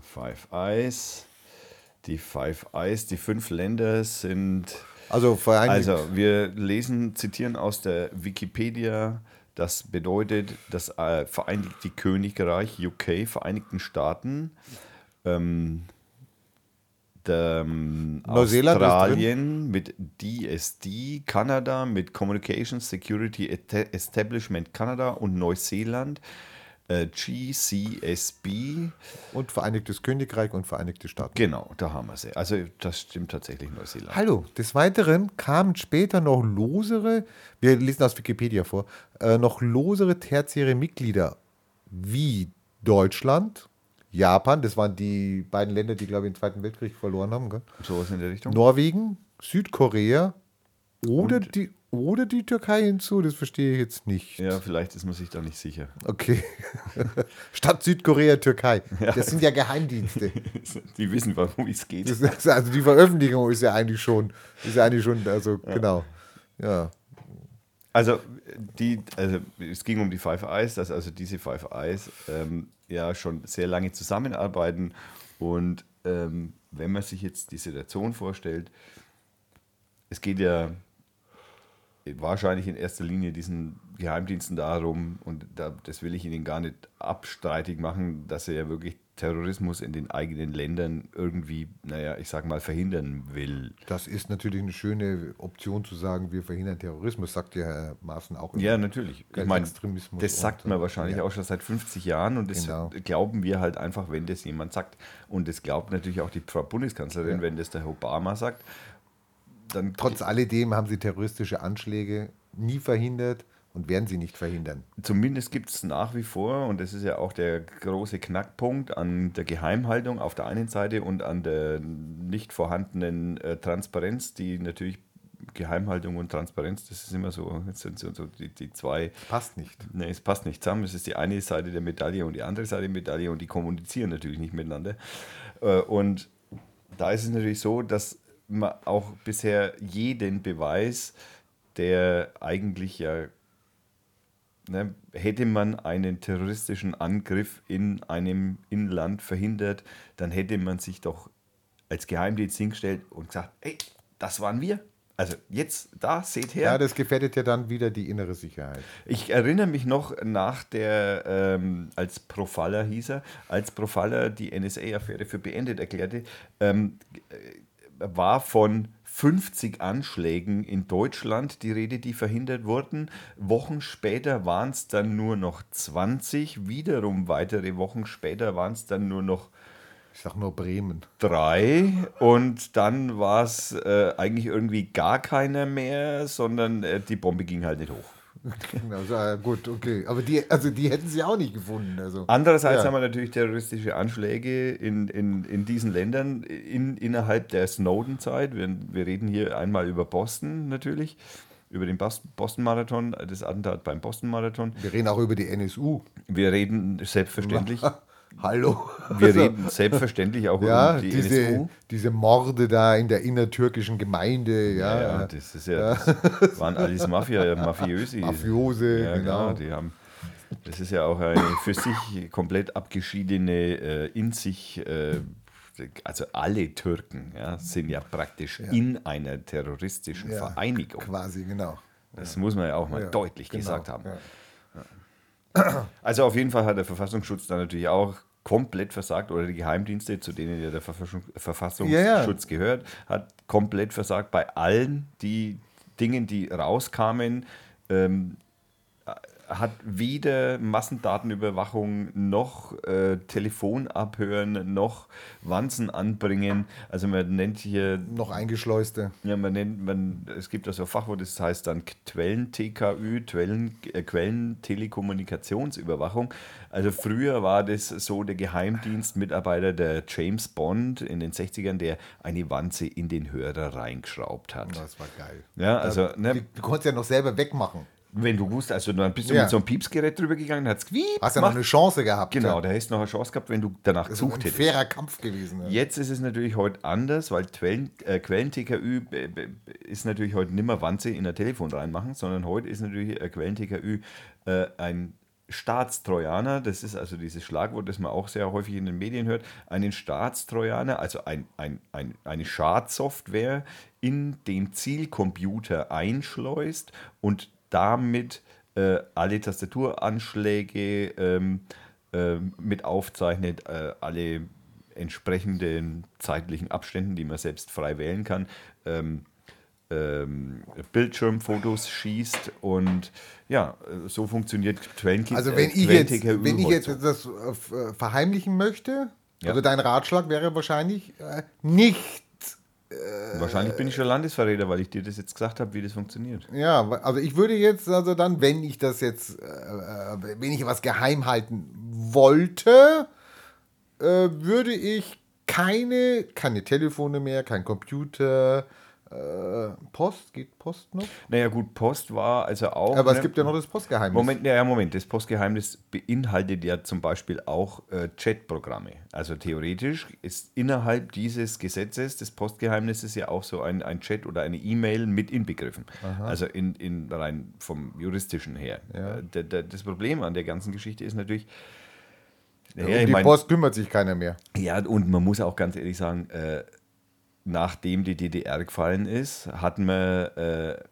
Five Eyes. Die Five Eyes, die fünf Länder sind. Also, Also, wir lesen, zitieren aus der Wikipedia. Das bedeutet, das äh, Vereinigte Königreich, UK, Vereinigten Staaten, ähm, der, Australien mit DSD, Kanada mit Communications Security Esta- Establishment Kanada und Neuseeland äh, GCSB. und Vereinigtes Königreich und Vereinigte Staaten. Genau, da haben wir sie. Also das stimmt tatsächlich Neuseeland. Hallo, des Weiteren kamen später noch losere, wir lesen aus Wikipedia vor, äh, noch losere tertiäre Mitglieder wie Deutschland, Japan, das waren die beiden Länder, die, glaube ich, im Zweiten Weltkrieg verloren haben, gell? Sowas in der Richtung. Norwegen, Südkorea oder die, oder die Türkei hinzu, das verstehe ich jetzt nicht. Ja, vielleicht ist man sich da nicht sicher. Okay. Statt Südkorea, Türkei. Das sind ja Geheimdienste. Die wissen, worum es geht. Das also die Veröffentlichung ist ja eigentlich schon, ist ja eigentlich schon, also genau. Ja. Also, die, also es ging um die Five Eyes, dass also diese Five Eyes ähm, ja schon sehr lange zusammenarbeiten. Und ähm, wenn man sich jetzt die Situation vorstellt, es geht ja wahrscheinlich in erster Linie diesen Geheimdiensten darum, und da, das will ich Ihnen gar nicht abstreitig machen, dass er ja wirklich Terrorismus in den eigenen Ländern irgendwie, naja, ich sag mal, verhindern will. Das ist natürlich eine schöne Option zu sagen, wir verhindern Terrorismus, sagt ja Herr Maaßen auch. Ja, natürlich. Ich meine, Extremismus das sagt man wahrscheinlich ja. auch schon seit 50 Jahren und das Genau. glauben wir halt einfach, wenn das jemand sagt. Und das glaubt natürlich auch die Frau Bundeskanzlerin, Ja. wenn das der Herr Obama sagt. Dann Trotz alledem haben sie terroristische Anschläge nie verhindert und werden sie nicht verhindern. Zumindest gibt es nach wie vor, und das ist ja auch der große Knackpunkt an der Geheimhaltung auf der einen Seite und an der nicht vorhandenen äh, Transparenz, die natürlich Geheimhaltung und Transparenz, das ist immer so, das sind so, so die, die zwei Passt nicht. Nee, es passt nicht zusammen. Es ist die eine Seite der Medaille und die andere Seite der Medaille und die kommunizieren natürlich nicht miteinander. Äh, Und da ist es natürlich so, dass auch bisher jeden Beweis, der eigentlich ja, ne, hätte man einen terroristischen Angriff in einem Inland verhindert, dann hätte man sich doch als Geheimdienst hingestellt und gesagt, ey, das waren wir. Also jetzt da, seht her. Ja, das gefährdet ja dann wieder die innere Sicherheit. Ich erinnere mich noch nach der, ähm, als Profaller hieß er, als Profaller die NSA-Affäre für beendet erklärte, ähm, äh, war von 50 Anschlägen in Deutschland die Rede, die verhindert wurden. Wochen später waren es dann nur noch 20, wiederum weitere Wochen später waren es dann nur noch Ich sag nur Bremen. drei und dann war es äh, eigentlich irgendwie gar keiner mehr, sondern äh, die Bombe ging halt nicht hoch. Also, äh, gut, okay. Aber die, also die hätten sie auch nicht gefunden. Also. Andererseits Ja. haben wir natürlich terroristische Anschläge in, in, in diesen Ländern in, innerhalb der Snowden-Zeit. Wir, wir reden hier einmal über Boston natürlich, über den Bos- Boston-Marathon, das Attentat beim Boston-Marathon. Wir reden auch über die NSU. Wir reden selbstverständlich, Hallo. wir Also, reden selbstverständlich auch ja, um die diese, NSU. diese Morde da in der innertürkischen Gemeinde, ja. Ja, ja, das ist ja, das waren alles Mafia, Mafiösi. Mafiose, ja, genau. Die haben, Das ist ja auch eine für sich komplett abgeschiedene, äh, in sich, äh, also alle Türken ja, sind ja praktisch in einer terroristischen Vereinigung. Quasi, genau. Das muss man ja auch mal deutlich genau, gesagt haben. Also auf jeden Fall hat der Verfassungsschutz da natürlich auch komplett versagt oder die Geheimdienste, zu denen ja der Verfassung, Verfassungsschutz ja. gehört, hat komplett versagt bei allen die Dingen, die rauskamen. Ähm, hat weder Massendatenüberwachung noch äh, Telefon abhören noch Wanzen anbringen. Also man nennt hier Noch eingeschleuste. ja, man nennt, man, es gibt also ein Fachwort, das heißt dann Quellen-TKÜ, Quellen, äh, Quellen-Telekommunikationsüberwachung. Also früher war das so der Geheimdienstmitarbeiter der James Bond in den 60ern, der eine Wanze in den Hörer reingeschraubt hat. Das war geil. Ja, also, Du, ne, du konntest ja noch selber wegmachen. Wenn du wusstest, also dann bist du Ja. mit so einem Piepsgerät drüber gegangen, hat es Hast ja noch eine Chance gehabt. Genau, ja. da hättest du noch eine Chance gehabt, wenn du danach Das ist ein gesucht hättest. fairer Kampf gewesen. Ja. Jetzt ist es natürlich heute anders, weil Quellen, äh, Quellen-TKÜ äh, äh, ist natürlich heute nicht mehr Wanze in ein Telefon reinmachen, sondern heute ist natürlich äh, Quellen-TKÜ äh, ein Staatstrojaner, das ist also dieses Schlagwort, das man auch sehr häufig in den Medien hört, einen Staatstrojaner, also ein, ein, ein, eine Schadsoftware in den Zielcomputer einschleust und damit äh, alle Tastaturanschläge ähm, ähm, mit aufzeichnet, äh, alle entsprechenden zeitlichen Abständen, die man selbst frei wählen kann, ähm, ähm, Bildschirmfotos schießt und ja, äh, so funktioniert Quellen Also wenn ich jetzt, wenn ich jetzt das äh, äh, verheimlichen möchte, Ja. also dein Ratschlag wäre wahrscheinlich äh. Wahrscheinlich bin ich schon Landesverräter, weil ich dir das jetzt gesagt habe, wie das funktioniert. Ja, also ich würde jetzt also dann, wenn ich das jetzt, äh, äh, wenn ich was geheim halten wollte, äh, würde ich keine, keine Telefone mehr, kein Computer, äh, Post, geht Post noch? Naja gut, Post war also auch... Aber es ne, gibt ja noch das Postgeheimnis. Moment, ja, Moment. Das Postgeheimnis beinhaltet ja zum Beispiel auch äh, Chatprogramme. Also theoretisch ist innerhalb dieses Gesetzes des Postgeheimnisses ja auch so ein, ein Chat oder eine E-Mail mit inbegriffen. Also in, in rein vom juristischen her. Ja. Äh, das Problem an der ganzen Geschichte ist natürlich. um Ja, ich die mein- Post kümmert sich keiner mehr. ja, und man muss auch ganz ehrlich sagen, äh, nachdem die DDR gefallen ist, hatten wir äh,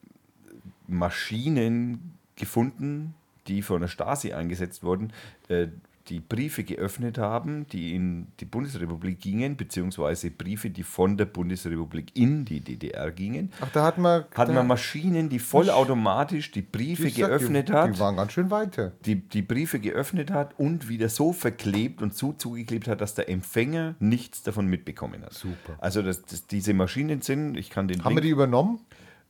Maschinen gefunden, die von der Stasi eingesetzt wurden, äh, die Briefe geöffnet haben, die in die Bundesrepublik gingen, beziehungsweise Briefe, die von der Bundesrepublik in die DDR gingen. Ach, da hat man. Hatten wir Maschinen, die vollautomatisch die Briefe sag, geöffnet die, hat Die waren ganz schön weiter. die, die Briefe geöffnet hat und wieder so verklebt und so zugeklebt hat, dass der Empfänger nichts davon mitbekommen hat. Super. Also das, das, diese Maschinen sind, ich kann den Haben wir die übernommen?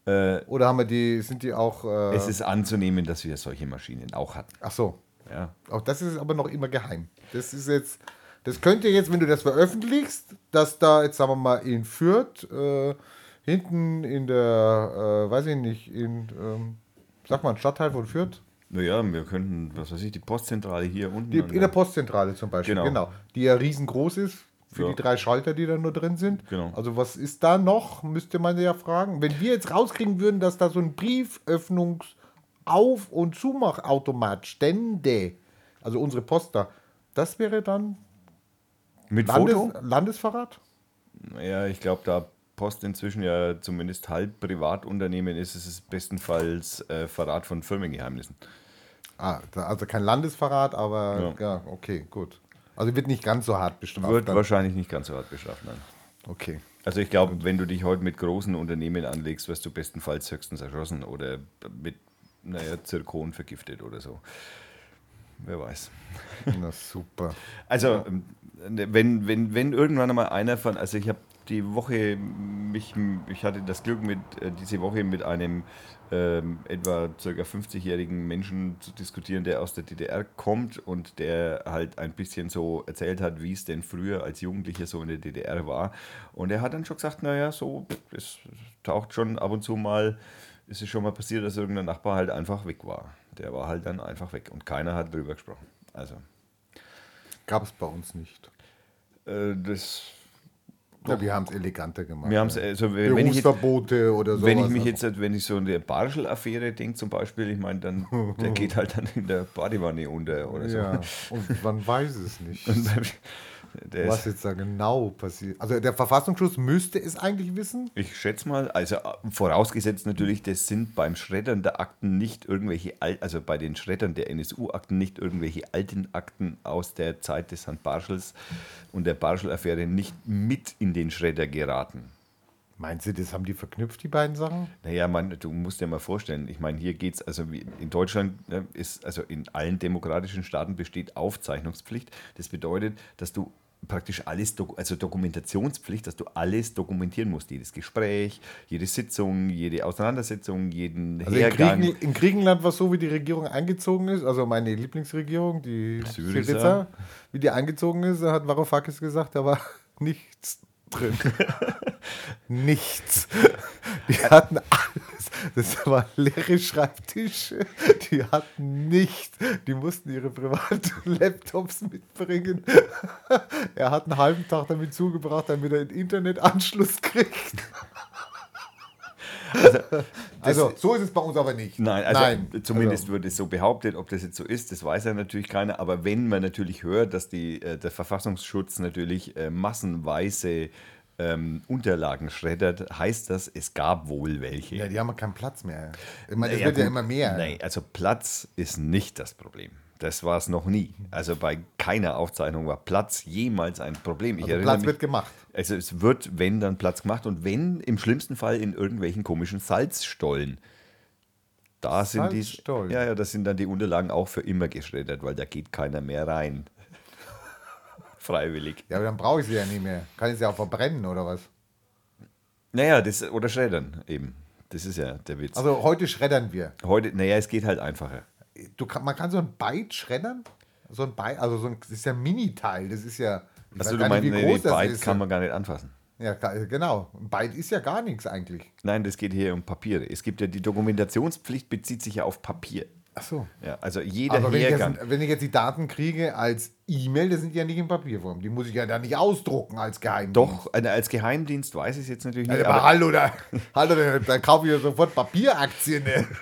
äh, Oder haben wir die, sind die auch. Äh, es ist anzunehmen, dass wir solche Maschinen auch hatten. ach so. Ja. Auch das ist aber noch immer geheim. Das ist jetzt. Das könnte jetzt, wenn du das veröffentlichst, dass da jetzt, sagen wir mal, in Fürth, äh, hinten in der, äh, weiß ich nicht, in, ähm, sag mal, ein Stadtteil von Fürth, Naja, wir könnten, was weiß ich, die Postzentrale hier unten. die, in der Postzentrale zum Beispiel, Genau. genau. die ja riesengroß ist für Ja. die drei Schalter, die da nur drin sind. Genau. Also was ist da noch, müsste man ja fragen. Wenn wir jetzt rauskriegen würden, dass da so ein Briefüffnungs- Auf- und Zumachautomat stände, also unsere Post da, das wäre dann Mit Landes Foto? Landesverrat? Ja, ich glaube, da Post inzwischen ja zumindest halb Privatunternehmen ist, ist es bestenfalls äh, Verrat von Firmengeheimnissen. Ah, also kein Landesverrat, aber ja. okay, gut. Also wird nicht ganz so hart bestraft. Wird dann. wahrscheinlich nicht ganz so hart bestraft, nein. Okay. Also ich glaube, wenn du dich heute mit großen Unternehmen anlegst, wirst du bestenfalls höchstens erschossen oder mit, naja, Zirkon vergiftet oder so. Wer weiß. Na super. Also, ähm, wenn, wenn, wenn irgendwann einmal einer von, also ich habe die Woche mich, ich hatte das Glück, mit äh, diese Woche mit einem ähm, etwa ca. 50-jährigen Menschen zu diskutieren, der aus der DDR kommt und der halt ein bisschen so erzählt hat, wie es denn früher als Jugendlicher so in der DDR war. Und er hat dann schon gesagt, naja, so, es taucht schon ab und zu mal, ist es schon mal passiert, dass irgendein Nachbar halt einfach weg war. Der war halt dann einfach weg und keiner hat drüber gesprochen. Also, Gab es bei uns nicht. äh, das Ja, wir haben es eleganter gemacht. Wir haben's, ja. also, wenn ich jetzt- oder so. Wenn ich mich jetzt, wenn ich so der Barschel-Affäre denke zum Beispiel, ich meine, dann, der geht halt dann in der Badewanne unter oder so. Ja, und man weiß es nicht, Der was jetzt da genau passiert. Also der Verfassungsschutz müsste es eigentlich wissen. ich schätze mal, also äh, vorausgesetzt natürlich, das sind beim Schreddern der Akten nicht irgendwelche, al- also bei den Schreddern der NSU-Akten nicht irgendwelche alten Akten aus der Zeit des Herrn Barschels und der Barschel-Affäre nicht mit in den Schredder geraten. Meinst du, das haben die verknüpft, die beiden Sachen? Naja, man, du musst dir mal vorstellen, ich meine, hier geht es, also in Deutschland ne, ist, also in allen demokratischen Staaten besteht Aufzeichnungspflicht. Das bedeutet, dass du praktisch alles, also Dokumentationspflicht, dass du alles dokumentieren musst. Jedes Gespräch, jede Sitzung, jede Auseinandersetzung, jeden Also in, Hergang. Grieken, in Griechenland war es so, wie die Regierung eingezogen ist, also meine Lieblingsregierung, die Syriza. Syriza, wie die eingezogen ist, hat Varoufakis gesagt, da war nichts drin. nichts. Die hatten alles. Das waren leere Schreibtische. Die hatten nichts. Die mussten ihre privaten Laptops mitbringen. Er hat einen halben Tag damit zugebracht, damit er einen Internetanschluss kriegt. Also, so ist es bei uns aber nicht. Nein, also Nein. zumindest Also, wird es so behauptet, ob das jetzt so ist, das weiß ja natürlich keiner. Aber wenn man natürlich hört, dass die, äh, der Verfassungsschutz natürlich äh, massenweise ähm, Unterlagen schreddert, heißt das, es gab wohl welche. ja, die haben ja keinen Platz mehr. Ich meine, es Naja, wird ja gut. immer mehr. Nein, also Platz ist nicht das Problem. Das war es noch nie. Also bei keiner Aufzeichnung war Platz jemals ein Problem. Ich Also Platz mich, wird gemacht. also es wird, wenn dann Platz gemacht und wenn im schlimmsten Fall in irgendwelchen komischen Salzstollen. Da sind die, Salzstollen? ja, ja, das sind dann die Unterlagen auch für immer geschreddert, weil da geht keiner mehr rein. Freiwillig. Ja, aber dann brauche ich sie ja nicht mehr. Kann ich sie auch verbrennen oder was? Naja, das, oder schreddern eben. Das ist ja der Witz. Also heute schreddern wir. Heute, naja, es geht halt einfacher. Du kann, man kann so ein Byte schreddern. So ein Byte, also so ein, das ist ja ein Mini-Teil. Das ist ja. Also du meinst, nee, nee, das Byte kann man gar nicht anfassen. Ja, genau. Ein Byte ist ja gar nichts eigentlich. Nein, das geht hier um Papiere. Es gibt ja die Dokumentationspflicht bezieht sich ja auf Papier. Ach so. Ja, also jeder Aber wenn ich, jetzt, wenn ich jetzt die Daten kriege als E-Mail, das sind ja nicht in Papierform. Die muss ich ja dann nicht ausdrucken als Geheimdienst. Doch, als Geheimdienst weiß ich es jetzt natürlich nicht. Also, aber aber hallo, da, hallo da, da kaufe ich ja sofort Papieraktien. Ne?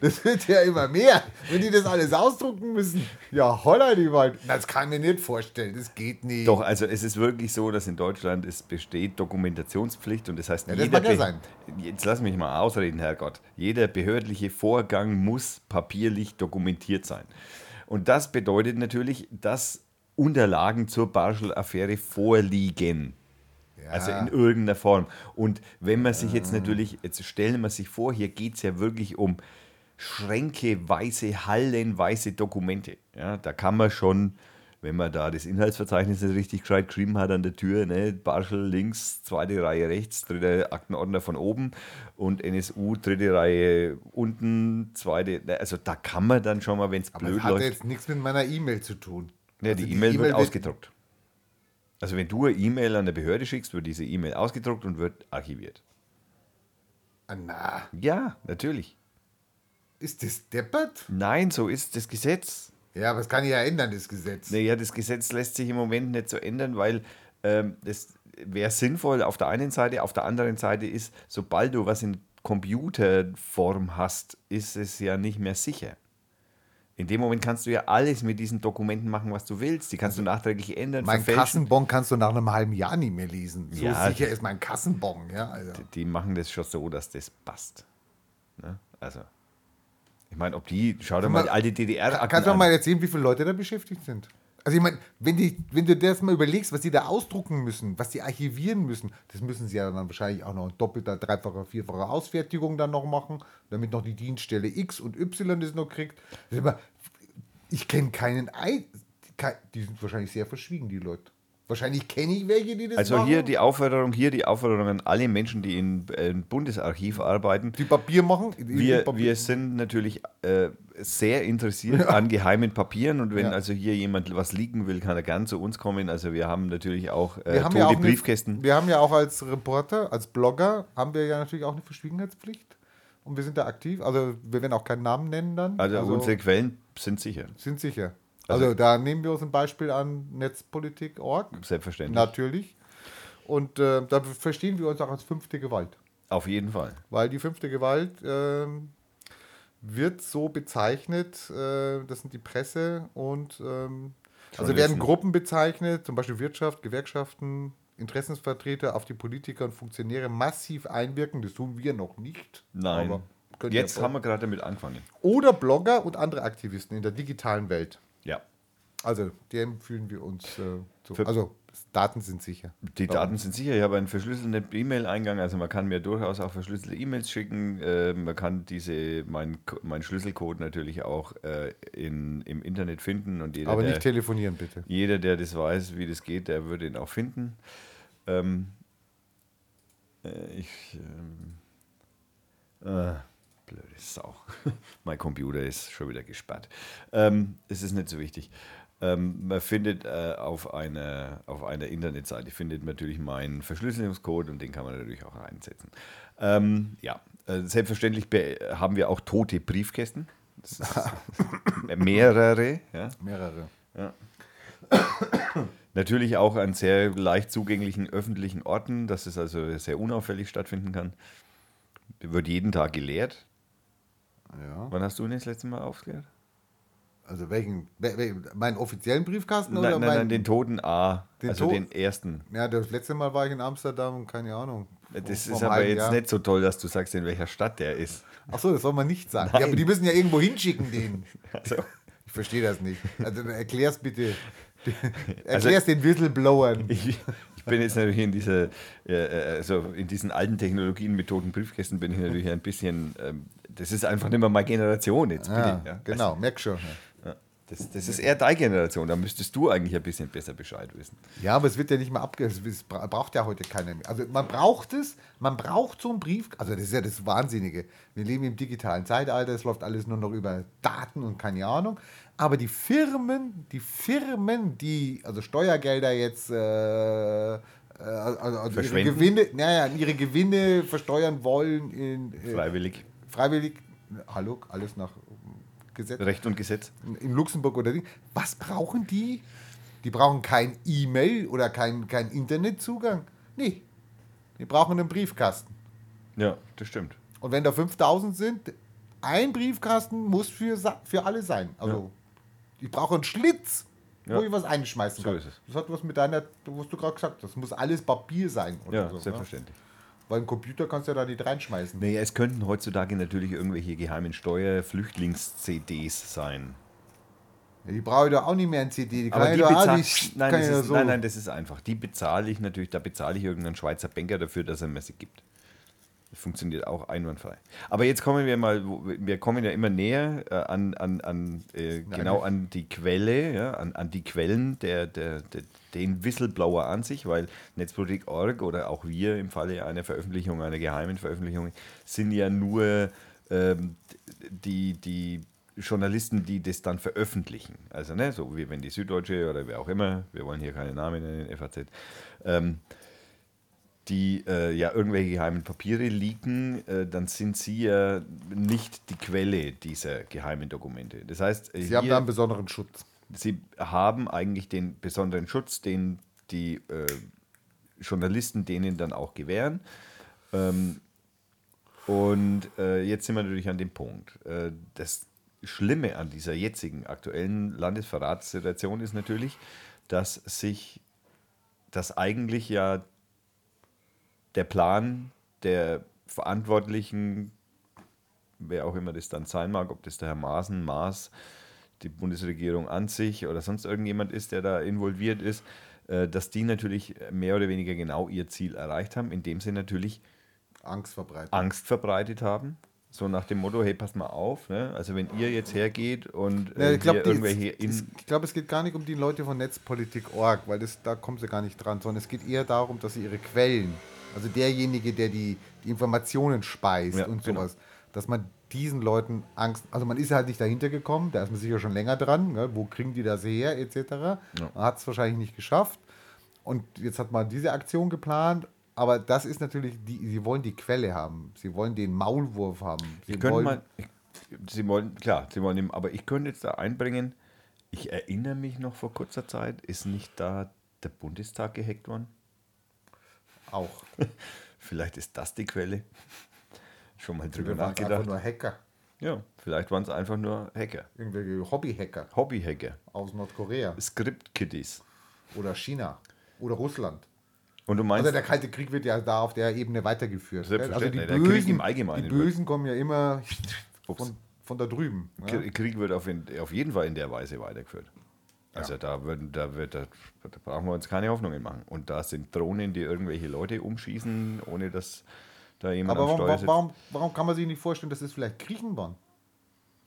Das wird ja immer mehr. Wenn die das alles ausdrucken müssen, ja, holla die Wald. Das kann ich mir nicht vorstellen. Das geht nicht. doch, also es ist wirklich so, dass in Deutschland es besteht Dokumentationspflicht und das heißt, Ja, das jeder ja sein. jetzt lass mich mal ausreden, Herrgott. Jeder behördliche Vorgang muss papierlich dokumentiert sein. Und das bedeutet natürlich, dass Unterlagen zur Barschel-Affäre vorliegen. Ja. Also in irgendeiner Form. Und wenn man sich jetzt natürlich, jetzt stellen wir sich vor, hier geht es ja wirklich um Schränke, weiße, hallenweise Dokumente. Ja, da kann man schon, wenn man da das Inhaltsverzeichnis nicht richtig gescheit geschrieben hat an der Tür, ne, Barschel links, zweite Reihe rechts, dritter Aktenordner von oben und NSU, dritte Reihe unten, zweite, ne, also da kann man dann schon mal, wenn es blöd das hat läuft. jetzt nichts mit meiner E-Mail zu tun. Ja, Also die E-Mail wird ausgedruckt. Also wenn du eine E-Mail an eine Behörde schickst, wird diese E-Mail ausgedruckt und wird archiviert. Ah, Na, Ja, natürlich. ist das deppert? Nein, so ist das Gesetz. Ja, aber das kann ich ja ändern, das Gesetz. Naja, das Gesetz lässt sich im Moment nicht so ändern, weil ähm, das wäre sinnvoll auf der einen Seite, auf der anderen Seite ist, sobald du was in Computerform hast, ist es ja nicht mehr sicher. In dem Moment kannst du ja alles mit diesen Dokumenten machen, was du willst. Die kannst du nachträglich ändern, Mein verfälschen. Kassenbon kannst du nach einem halben Jahr nicht mehr lesen. So Ja. sicher ist mein Kassenbon. Ja, also. die machen das schon so, dass das passt. Ne? Also, ich meine, ob die, schau dir mal mal, die alte ddr Kannst du mal erzählen, wie viele Leute da beschäftigt sind? Also ich meine, wenn, die, wenn du dir das mal überlegst, was die da ausdrucken müssen, was die archivieren müssen, das müssen sie ja dann wahrscheinlich auch noch in doppelter, dreifacher, vierfacher Ausfertigung dann noch machen, damit noch die Dienststelle X und Y das noch kriegt. Das ist immer, ich kenne keinen, Ei- die sind wahrscheinlich sehr verschwiegen, die Leute. Wahrscheinlich kenne ich welche, die das Also machen. hier die Aufforderung, hier die Aufforderung an alle Menschen, die im äh, Bundesarchiv arbeiten. die Papier machen. die- Wir, Papier- wir sind natürlich äh, sehr interessiert an geheimen Papieren und wenn Ja. also hier jemand was liegen will, kann er gern zu uns kommen. Also wir haben natürlich auch äh, wir haben, ja auch eine, Briefkästen. wir haben ja auch als Reporter, als Blogger, haben wir ja natürlich auch eine Verschwiegenheitspflicht. Und wir sind da aktiv. Also wir werden auch keinen Namen nennen dann. Also, unsere Quellen sind sicher, sind sicher. Also, da nehmen wir uns ein Beispiel an netzpolitik.org. selbstverständlich. Natürlich. Und äh, da verstehen wir uns auch als fünfte Gewalt. Auf jeden Fall. Weil die fünfte Gewalt ähm, wird so bezeichnet, äh, das sind die Presse und ähm, also werden. Gruppen bezeichnet, zum Beispiel Wirtschaft, Gewerkschaften, Interessensvertreter auf die Politiker und Funktionäre massiv einwirken. Das tun wir noch nicht. Nein. Jetzt ihr- haben wir gerade damit angefangen. Oder Blogger und andere Aktivisten in der digitalen Welt. Also dem fühlen wir uns äh, zu. Für- Also Daten sind sicher. Die Daten sind sicher. Ich habe einen verschlüsselten E-Mail-Eingang. Also man kann mir durchaus auch verschlüsselte E-Mails schicken. Äh, man kann diese, mein, mein Schlüsselcode natürlich auch äh, in, im Internet finden. Und jeder, Aber der, nicht telefonieren bitte. jeder, der das weiß, wie das geht, der würde ihn auch finden. Ähm, äh, ich. Ähm, äh, blöde Sau. mein Computer ist schon wieder gesperrt. Ähm, es ist nicht so wichtig. Ähm, man findet äh, auf, einer, auf einer Internetseite findet natürlich meinen Verschlüsselungscode und den kann man natürlich auch einsetzen. Ähm, ja, äh, selbstverständlich be- haben wir auch tote Briefkästen. Mehrere. Ja. Mehrere. Natürlich auch an sehr leicht zugänglichen öffentlichen Orten, dass es also sehr unauffällig stattfinden kann. Wird jeden Tag geleert. Ja. Wann hast du ihn das letzte Mal aufgeleert? Also welchen? wel- wel- meinen offiziellen Briefkasten oder Nein, nein, meinen? nein, den toten A, Den also To- den ersten. ja, das letzte Mal war ich in Amsterdam und keine Ahnung. Das ist aber jetzt Jahr. nicht so toll, dass du sagst, in welcher Stadt der ist. Ach so, das soll man nicht sagen. Nein. Ja, aber die müssen ja irgendwo hinschicken, den. Also, Ich verstehe das nicht. Also erklär's bitte. Also- Erklär's den Whistleblowern. ich, ich bin jetzt natürlich in diese, äh, äh, also in diesen alten Technologien mit toten Briefkästen bin ich natürlich ein bisschen, ähm, das ist einfach nicht mehr meine Generation jetzt. Bitte, Ja, ja. genau, merk schon. Das, das ist eher deine Generation, da müsstest du eigentlich ein bisschen besser Bescheid wissen. Ja, aber es wird ja nicht mehr abge... Es bra- braucht ja heute keiner mehr. Also man braucht es, man braucht so einen Brief... Also das ist ja das Wahnsinnige. Wir leben im digitalen Zeitalter, es läuft alles nur noch über Daten und keine Ahnung. Aber die Firmen, die Firmen, die also Steuergelder jetzt... Äh, also, also ihre? Gewinne, naja, ihre Gewinne versteuern wollen in äh, Freiwillig. freiwillig, hallo, alles nach Gesetz. Recht und Gesetz. in Luxemburg oder Ding. Was brauchen die? Die brauchen kein E-Mail oder kein, kein Internetzugang. Nee. Die brauchen einen Briefkasten. Ja, das stimmt. Und wenn da 5000 sind, ein Briefkasten muss für, für alle sein. Also, ich brauche einen Schlitz, wo Ja. ich was einschmeißen So kann. ist es. Das hat was mit deiner, was du gerade gesagt hast. Das muss alles Papier sein. Ja, so, ne? Weil ein Computer kannst du ja da nicht reinschmeißen. Naja, es könnten heutzutage natürlich irgendwelche geheimen Steuer-Flüchtlings-CDs sein. Ja, die brauche ich doch auch nicht mehr in CD. Die kann Aber ich die doch auch nicht. nein, das ist, so. nein, nein, das ist einfach. Die bezahle ich natürlich, da bezahle ich irgendeinen Schweizer Banker dafür, dass er mir sie gibt. Das funktioniert auch einwandfrei. Aber jetzt kommen wir mal, wir kommen ja immer näher äh, an, an, an äh, genau an die Quelle, ja, an, an die Quellen der, der, der, den Whistleblower an sich, weil Netzpolitik.org oder auch wir im Falle einer Veröffentlichung, einer geheimen Veröffentlichung, sind ja nur ähm, die, die Journalisten, die das dann veröffentlichen. Also, ne, so wie wenn die Süddeutsche oder wer auch immer, wir wollen hier keine Namen nennen, FAZ, ähm, die äh, ja irgendwelche geheimen Papiere leaken, äh, dann sind sie ja nicht die Quelle dieser geheimen Dokumente. Das heißt, äh, Sie haben da einen besonderen Schutz. sie haben eigentlich den besonderen Schutz, den die äh, Journalisten denen dann auch gewähren. Ähm, und äh, jetzt sind wir natürlich an dem Punkt. Äh, das Schlimme an dieser jetzigen aktuellen Landesverratssituation ist natürlich, dass sich das eigentlich ja der Plan der Verantwortlichen, wer auch immer das dann sein mag, ob das der Herr Maaßen, Maas, die Bundesregierung an sich oder sonst irgendjemand ist, der da involviert ist, äh, dass die natürlich mehr oder weniger genau ihr Ziel erreicht haben, indem sie natürlich Angst verbreiten. Angst verbreitet haben. So nach dem Motto, hey, passt mal auf, ne? also wenn ihr jetzt hergeht und Ja, äh, ich glaube, glaub, es geht gar nicht um die Leute von Netzpolitik.org, weil das, da kommen sie gar nicht dran, sondern es geht eher darum, dass sie ihre Quellen, also derjenige, der die, die Informationen speist Ja, und genau. sowas, dass man diesen Leuten Angst, also man ist halt nicht dahinter gekommen, da ist man sicher schon länger dran, ne? wo kriegen die das her, etc. Man hat es wahrscheinlich nicht geschafft und jetzt hat man diese Aktion geplant, aber das ist natürlich, die, sie wollen die Quelle haben, sie wollen den Maulwurf haben. Sie Ich wollen, mal, ich, Sie wollen, klar, Sie wollen, ihm- aber ich könnte jetzt da einbringen, ich erinnere mich noch vor kurzer Zeit, ist nicht da der Bundestag gehackt worden? Auch. Vielleicht ist das die Quelle. Schon mal drüber Wir waren einfach nachgedacht. nur Hacker. Ja, vielleicht waren es einfach nur Hacker. Irgendwelche Hobby-Hacker Hobbyhacker. aus Nordkorea Script-Kiddies. oder China oder Russland. Und du meinst, Also der Kalte Krieg wird ja da auf der Ebene weitergeführt. Also die Selbstverständlich. Der Krieg Bösen, im Allgemeinen die Bösen kommen ja immer von, von da drüben. Ja? Krieg wird auf jeden Fall in der Weise weitergeführt. Also da, würden, da, wird, da, da brauchen wir uns keine Hoffnungen machen. Und da sind Drohnen, die irgendwelche Leute umschießen, ohne dass da jemand Aber am warum, Steuer sitzt. warum, warum kann man sich nicht vorstellen, dass es vielleicht Griechen waren?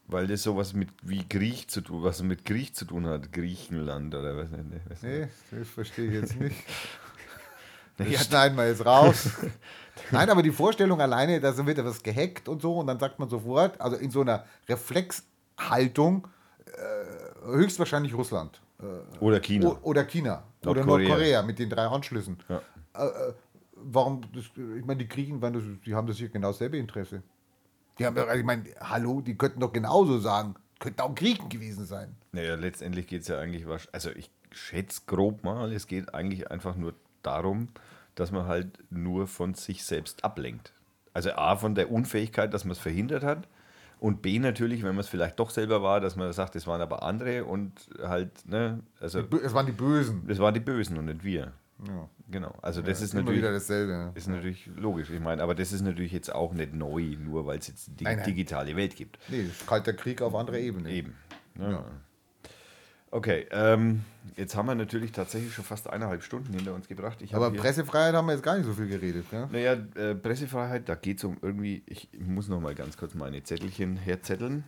Weil das sowas mit wie Griech zu tun, was mit Griech zu tun hat, Griechenland oder was nicht. Was Nee, das verstehe ich jetzt nicht. Das schneiden wir jetzt raus. Nein, aber die Vorstellung alleine, da wird etwas gehackt und so und dann sagt man sofort, also in so einer Reflexhaltung, äh, höchstwahrscheinlich Russland. Äh, Oder China. Oder China. Oder Nordkorea. Nordkorea mit den drei Anschlüssen. Ja. Äh, äh, warum, das, ich meine, die Griechen, das, die haben das hier genau dasselbe Interesse. Die haben, doch- ich meine, hallo, die könnten doch genauso sagen, könnten auch Griechen gewesen sein. Naja, letztendlich geht es ja eigentlich, also ich schätze grob mal, es geht eigentlich einfach nur darum, dass man halt nur von sich selbst ablenkt. Also A, von der Unfähigkeit, dass man es verhindert hat und B, natürlich, wenn man es vielleicht doch selber war, dass man sagt, es waren aber andere und halt, ne, also Es waren die Bösen. das waren die Bösen und nicht wir. Ja. Genau, also das ist Immer natürlich... wieder dasselbe. ja. Ist natürlich logisch. Ich meine, aber das ist natürlich jetzt auch nicht neu, nur weil es jetzt die Nein, nein. digitale Welt gibt. Nee, kalter Krieg auf anderer Ebene. Eben. Ja. Okay, ähm, jetzt haben wir natürlich tatsächlich schon fast eineinhalb Stunden hinter uns gebracht. Aber Pressefreiheit haben wir jetzt gar nicht so viel geredet. Ja? Naja, äh, Pressefreiheit, da geht es um irgendwie, ich muss noch mal ganz kurz meine Zettelchen herzetteln.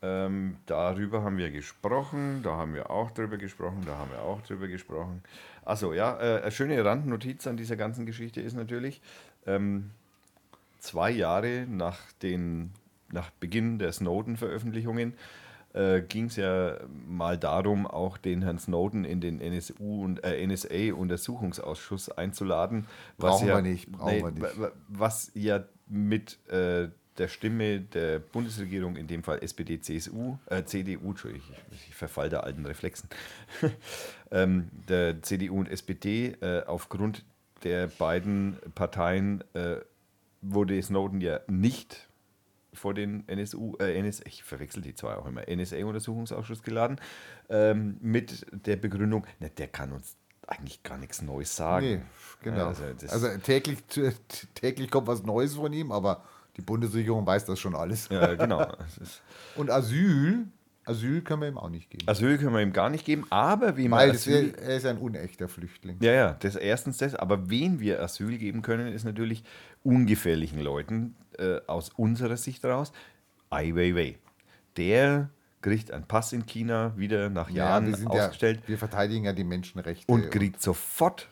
Ähm, darüber haben wir gesprochen, da haben wir auch drüber gesprochen, da haben wir auch drüber gesprochen. Achso, ja, äh, eine schöne Randnotiz an dieser ganzen Geschichte ist natürlich, ähm, zwei Jahre nach, den, nach Beginn der Snowden-Veröffentlichungen äh, ging es ja mal darum, auch den Herrn Snowden in den NSU und äh, NSA-Untersuchungsausschuss einzuladen. Brauchen ja, wir nicht, brauchen wir nicht. wa- wa- Was ja mit äh, der Stimme der Bundesregierung, in dem Fall SPD, CSU, äh, CDU, Entschuldigung, ich, ich verfall der alten Reflexen, ähm, der CDU und SPD äh, aufgrund der beiden Parteien äh, wurde Snowden ja nicht vor den NSU, äh, NS, ich verwechsel die zwei auch immer, NSA-Untersuchungsausschuss geladen, ähm, mit der Begründung, na, der kann uns eigentlich gar nichts Neues sagen. Nee, genau. Also, Also täglich, täglich kommt was Neues von ihm, aber die Bundesregierung weiß das schon alles. ja, genau. Ist, Und Asyl, Asyl können wir ihm auch nicht geben. Asyl können wir ihm gar nicht geben, aber wie man Weil Asyl, wär, er ist ein unechter Flüchtling. Ja, ja, das erstens das, aber wen wir Asyl geben können, ist natürlich ungefährlichen Leuten äh, aus unserer Sicht raus. Ai Weiwei. Der kriegt einen Pass in China wieder nach Jahren wir, sind ausgestellt ja, wir verteidigen ja die Menschenrechte. und kriegt sofort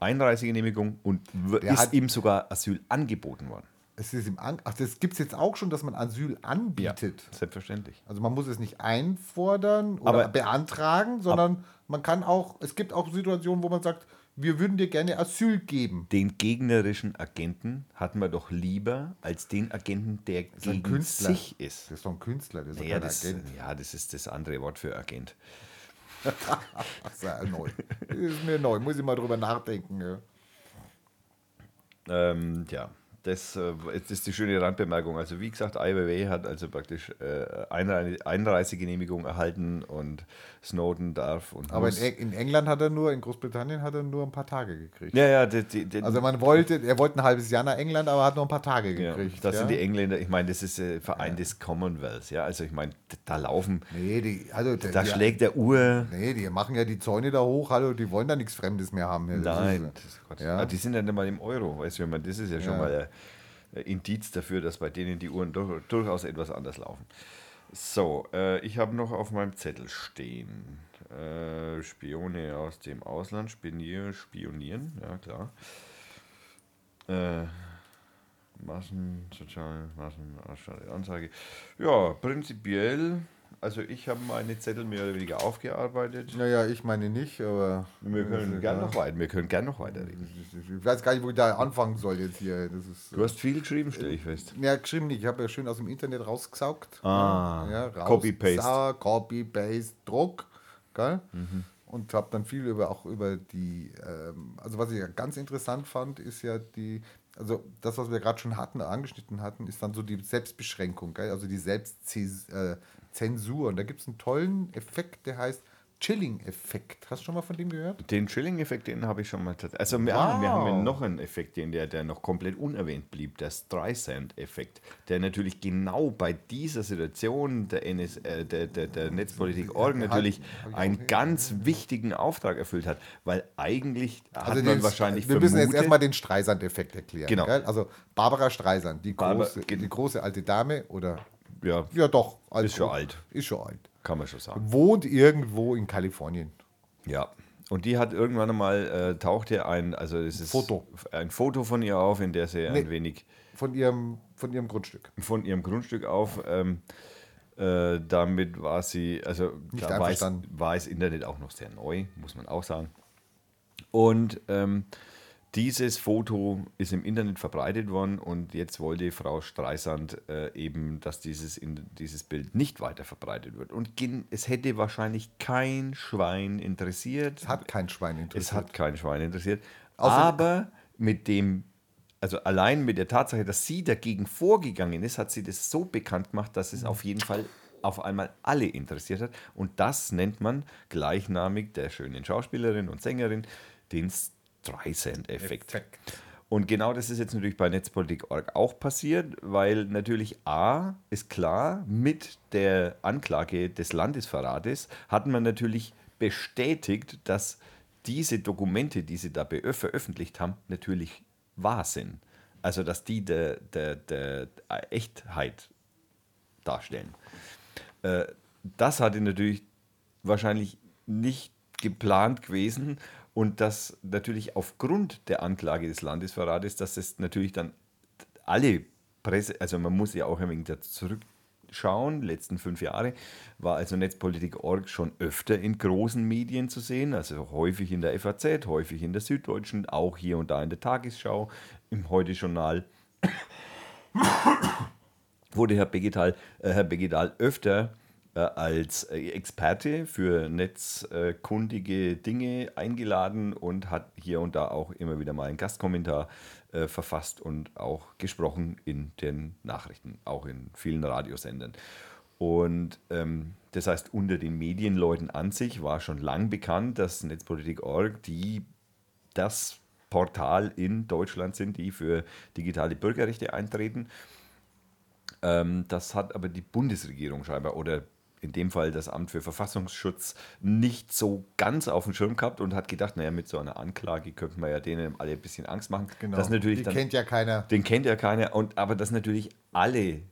Einreisegenehmigung und ist hat- ihm sogar Asyl angeboten worden. es ist im An Ach, das gibt es jetzt auch schon, dass man Asyl anbietet. selbstverständlich. Also man muss es nicht einfordern oder Aber- beantragen, sondern man kann auch, es gibt auch Situationen, wo man sagt, wir würden dir gerne Asyl geben. Den gegnerischen Agenten hatten wir doch lieber als den Agenten, der ein gegen Künstler. sich ist. Das ist doch ein Künstler, das ist doch Ja kein das, Agent. ja, das ist das andere Wort für Agent. Das ist ja neu. Das ist mir neu, muss ich mal drüber nachdenken. Ja. Ähm, ja, das, äh, jetzt ist die schöne Randbemerkung. Also wie gesagt, Weiwei hat also praktisch äh, Einrei- Einreisegenehmigung erhalten und Snowden darf und Aber in, in England hat er nur, in Großbritannien hat er nur ein paar Tage gekriegt. ja, ja, die, die, die, Also man wollte, er wollte ein halbes Jahr nach England, aber hat nur ein paar Tage ja, gekriegt. das ja. sind die Engländer. Ich meine, das ist äh, Verein des Commonwealth. Ja, also ich meine, da laufen, Nee, die, also da schlägt der Uhr. Nee, die machen ja die Zäune da hoch, hallo, die wollen da nichts Fremdes mehr haben. Ja, Nein, ist-. Ja. Ah, die sind ja nicht mal im Euro, weißt du, ich meine, das ist ja schon Ja. mal ein, ein Indiz dafür, dass bei denen die Uhren dur durchaus etwas anders laufen. So, äh, ich habe noch auf meinem Zettel stehen. Äh, Spione aus dem Ausland, Spionier, spionieren, ja klar. Äh, Massen, soziale Massen, Anzeige. Ja, prinzipiell, also ich habe meine Zettel mehr oder weniger aufgearbeitet. Naja, ich meine nicht, aber. Wir können gern noch weiter, wir können gern noch weiterreden. Ich weiß gar nicht, wo ich da anfangen soll jetzt hier. Das ist, Du hast viel geschrieben, stelle ich fest. ja, geschrieben nicht. Ich habe ja schön aus dem Internet rausgesaugt. Ah, ja, raus, Copy-Paste. Sauer, Copy, Paste, Druck. Gell? Mhm. und habe dann viel über auch über die, ähm, also was ich ja ganz interessant fand, ist ja die, also das, was wir gerade schon hatten, angeschnitten hatten, ist dann so die Selbstbeschränkung, gell? also die Selbstzensur. Und da gibt es einen tollen Effekt, der heißt Chilling-Effekt. Hast du schon mal von dem gehört? Den Chilling-Effekt, den habe ich schon mal. Also, wir, haben, wir haben ja noch einen Effekt, den der, der noch komplett unerwähnt blieb: der Streisand-Effekt, der natürlich genau bei dieser Situation der, NS, äh, der, der, der Netzpolitik Org natürlich einen ganz wichtigen Auftrag erfüllt hat, weil eigentlich hat man den- wahrscheinlich Also wir müssen jetzt erstmal den Streisand-Effekt erklären. Genau. Gell? Also Barbara Streisand, die, Barbara- große, die große alte Dame, oder ja, ja doch, alt- Ist schon alt. Ist schon alt. kann man schon sagen. Wohnt irgendwo in Kalifornien. Ja. Und die hat irgendwann einmal, äh, tauchte ein, also es ist Foto. ein Foto von ihr auf, in der sie ein Nee. wenig Von ihrem, von ihrem Grundstück. von ihrem Grundstück auf. Ähm, äh, damit war sie, also Nicht da war, es, war das Internet auch noch sehr neu, muss man auch sagen. Und ähm, dieses Foto ist im Internet verbreitet worden und jetzt wollte Frau Streisand äh, eben, dass dieses, in, dieses Bild nicht weiter verbreitet wird. Und es hätte wahrscheinlich kein Schwein interessiert. Es hat kein Schwein interessiert. Es hat kein Schwein interessiert. Außer- aber mit dem, also allein mit der Tatsache, dass sie dagegen vorgegangen ist, hat sie das so bekannt gemacht, dass es auf jeden Fall auf einmal alle interessiert hat. Und das nennt man gleichnamig der schönen Schauspielerin und Sängerin den Streisand-Effekt. Effekt. Und genau das ist jetzt natürlich bei Netzpolitik.org auch passiert, weil natürlich A ist klar, mit der Anklage des Landesverrates hat man natürlich bestätigt, dass diese Dokumente, die sie da veröffentlicht haben, natürlich wahr sind. Also dass die der, der, der Echtheit darstellen. Äh, das hatte natürlich wahrscheinlich nicht geplant gewesen und das natürlich aufgrund der Anklage des Landesverrates, dass es natürlich dann alle Presse, also man muss ja auch ein wenig zurückschauen, letzten fünf Jahre war also Netzpolitik.org schon öfter in großen Medien zu sehen, also häufig in der FAZ, häufig in der Süddeutschen, auch hier und da in der Tagesschau, im Heute-Journal. Wurde Herr Begetal, äh, Herr Begetal öfter als äh, Experte für netzkundige Dinge eingeladen und hat hier und da auch immer wieder mal einen Gastkommentar äh, verfasst und auch gesprochen in den Nachrichten, auch in vielen Radiosendern. Und ähm, das heißt, unter den Medienleuten an sich war schon lang bekannt, dass Netzpolitik.org die das Portal in Deutschland sind, die für digitale Bürgerrechte eintreten. Ähm, das hat aber die Bundesregierung scheinbar oder in dem Fall das Amt für Verfassungsschutz nicht so ganz auf dem Schirm gehabt und hat gedacht, naja, mit so einer Anklage könnten wir ja denen alle ein bisschen Angst machen. Genau. Das natürlich die dann, kennt ja keiner, den kennt ja keiner, und, aber das natürlich alle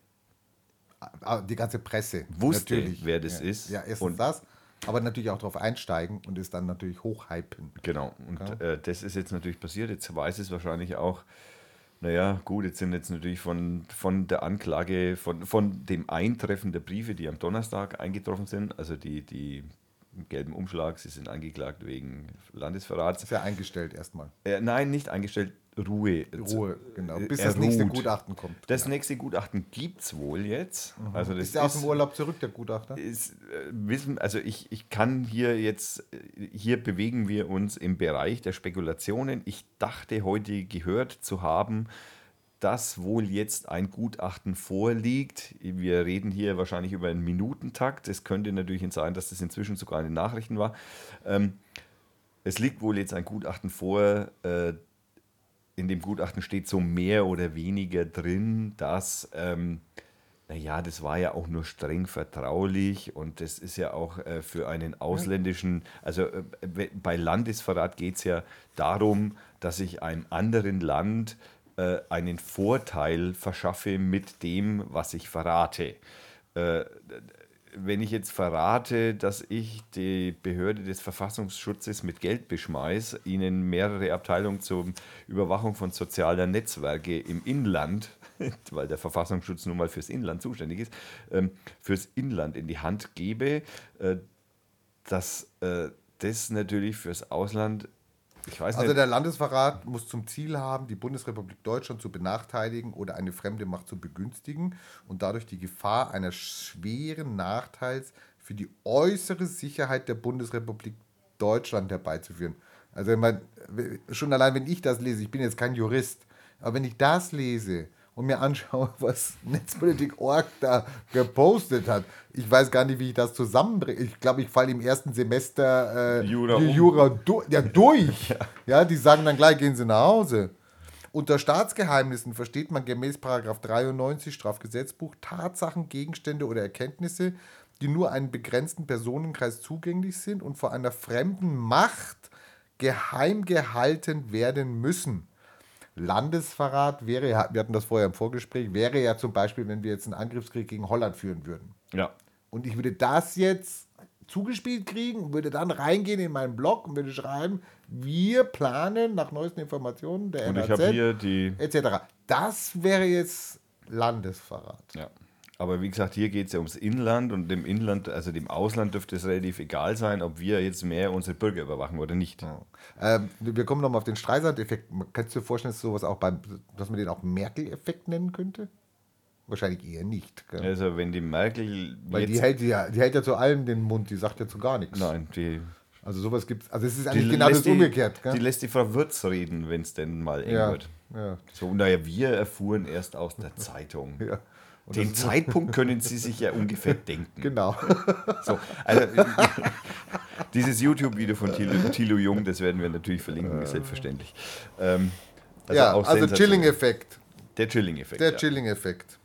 ah, die ganze Presse. Wusste, natürlich. wer das ja. ist. Ja, erstens Und- das, aber natürlich auch darauf einsteigen und es dann natürlich hochhypen. Genau, und äh, das ist jetzt natürlich passiert. Jetzt weiß es wahrscheinlich auch, naja, gut, jetzt sind jetzt natürlich von, von der Anklage, von, von dem Eintreffen der Briefe, die am Donnerstag eingetroffen sind, also die, die im gelben Umschlag, sie sind angeklagt wegen Landesverrats. Ist ja eingestellt erstmal. Äh, nein, nicht eingestellt, Ruhe. Ruhe, genau. Äh, Bis er das nächste ruht. Gutachten kommt. Das nächste Gutachten gibt es wohl jetzt. Also das Ist ja aus dem Urlaub zurück, der Gutachter? ist, äh, wissen, also ich, ich kann hier jetzt, äh, hier bewegen wir uns im Bereich der Spekulationen. Ich dachte heute gehört zu haben, dass wohl jetzt ein Gutachten vorliegt. Wir reden hier wahrscheinlich über einen Minutentakt. Es könnte natürlich sein, dass das inzwischen sogar in den Nachrichten war. Ähm, es liegt wohl jetzt ein Gutachten vor. Äh, in dem Gutachten steht so mehr oder weniger drin, dass ähm, naja, das war ja auch nur streng vertraulich und das ist ja auch äh, für einen ausländischen, also äh, bei Landesverrat geht es ja darum, dass ich einem anderen Land äh, einen Vorteil verschaffe mit dem, was ich verrate. Äh, wenn ich jetzt verrate, dass ich die Behörde des Verfassungsschutzes mit Geld beschmeiß, ihnen mehrere Abteilungen zur Überwachung von sozialer Netzwerke im Inland, weil der Verfassungsschutz nun mal fürs Inland zuständig ist, ähm, fürs Inland in die Hand gebe, äh, dass äh, das natürlich fürs Ausland, ich weiß Also nicht, der Landesverrat muss zum Ziel haben, die Bundesrepublik Deutschland zu benachteiligen oder eine fremde Macht zu begünstigen und dadurch die Gefahr eines schweren Nachteils für die äußere Sicherheit der Bundesrepublik Deutschland herbeizuführen. Also ich mein, schon allein, wenn ich das lese, ich bin jetzt kein Jurist, aber wenn ich das lese und mir anschaue, was Netzpolitik.org da gepostet hat, ich weiß gar nicht, wie ich das zusammenbringe. Ich glaube, ich falle im ersten Semester äh, Jura um. Jura du ja, durch. ja. die sagen dann gleich, gehen Sie nach Hause. Unter Staatsgeheimnissen versteht man gemäß 93 Strafgesetzbuch Tatsachen, Gegenstände oder Erkenntnisse, die nur einem begrenzten Personenkreis zugänglich sind und vor einer fremden Macht geheim gehalten werden müssen. Landesverrat wäre, ja- wir hatten das vorher im Vorgespräch, wäre ja zum Beispiel, wenn wir jetzt einen Angriffskrieg gegen Holland führen würden. Ja. Und ich würde das jetzt zugespielt kriegen, würde dann reingehen in meinen Blog und würde schreiben, wir planen nach neuesten Informationen der Und ich NAZ, habe hier die. etc. Das wäre jetzt Landesverrat. Ja. Aber wie gesagt, hier geht es ja ums Inland und dem Inland, also dem Ausland dürfte es relativ egal sein, ob wir jetzt mehr unsere Bürger überwachen oder nicht. Ähm, wir kommen nochmal auf den Streisand-Effekt. Kannst du dir vorstellen, dass, sowas auch beim, dass man den auch Merkel-Effekt nennen könnte? Wahrscheinlich eher nicht. Gell? Also wenn die Merkel Weil die hält, ja, die hält ja zu allem den Mund, die sagt ja zu gar nichts. nein, die, Also sowas gibt es. Also es ist die eigentlich genau das die, umgekehrt. Gell? die lässt die Frau Würz reden, wenn es denn mal eng ja, wird. ja, So, naja, wir erfuhren erst aus der Zeitung. ja. Und Den Zeitpunkt können Sie sich ja ungefähr denken. Genau. So, also, dieses YouTube-Video von Thilo, Thilo Jung, das werden wir natürlich verlinken, selbstverständlich. Ähm, ja, auch also. Chilling-Effekt. Der Chilling-Effekt. Der ja. Chilling-Effekt.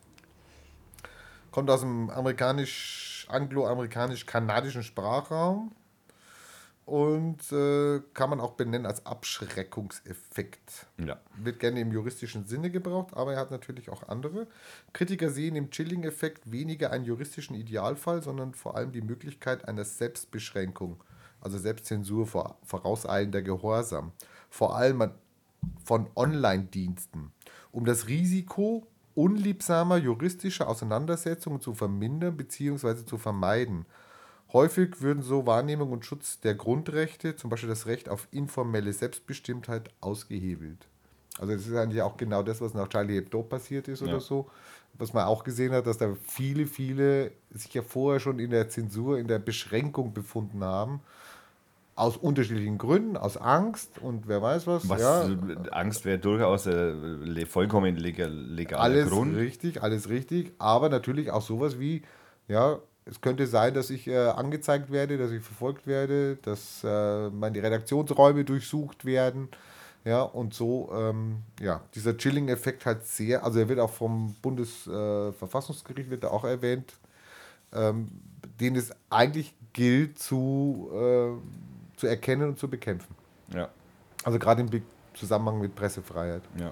Kommt aus dem amerikanisch, anglo-amerikanisch-kanadischen Sprachraum und äh, kann man auch benennen als Abschreckungseffekt. Ja. Wird gerne im juristischen Sinne gebraucht, aber er hat natürlich auch andere. Kritiker sehen im Chilling-Effekt weniger einen juristischen Idealfall, sondern vor allem die Möglichkeit einer Selbstbeschränkung, also Selbstzensur, vor, vorauseilender Gehorsam. Vor allem von Online-Diensten, um das Risiko unliebsamer juristischer Auseinandersetzungen zu vermindern bzw. zu vermeiden. Häufig würden so Wahrnehmung und Schutz der Grundrechte, zum Beispiel das Recht auf informelle Selbstbestimmtheit, ausgehebelt. Also das ist eigentlich auch genau das, was nach Charlie Hebdo passiert ist oder Ja. so. Was man auch gesehen hat, dass da viele, viele sich ja vorher schon in der Zensur, in der Beschränkung befunden haben. Aus unterschiedlichen Gründen, aus Angst und wer weiß was. Was ja, Angst wäre durchaus ein le- vollkommen legal, legaler alles Grund. richtig, alles richtig. Aber natürlich auch sowas wie, ja, es könnte sein, dass ich äh, angezeigt werde, dass ich verfolgt werde, dass äh, meine Redaktionsräume durchsucht werden. Ja, und so, ähm, ja, dieser Chilling-Effekt halt sehr, also er wird auch vom Bundesverfassungsgericht, äh, wird er auch erwähnt, ähm, den es eigentlich gilt zu, äh, zu erkennen und zu bekämpfen. Ja, Also gerade im Be Zusammenhang mit Pressefreiheit. ja.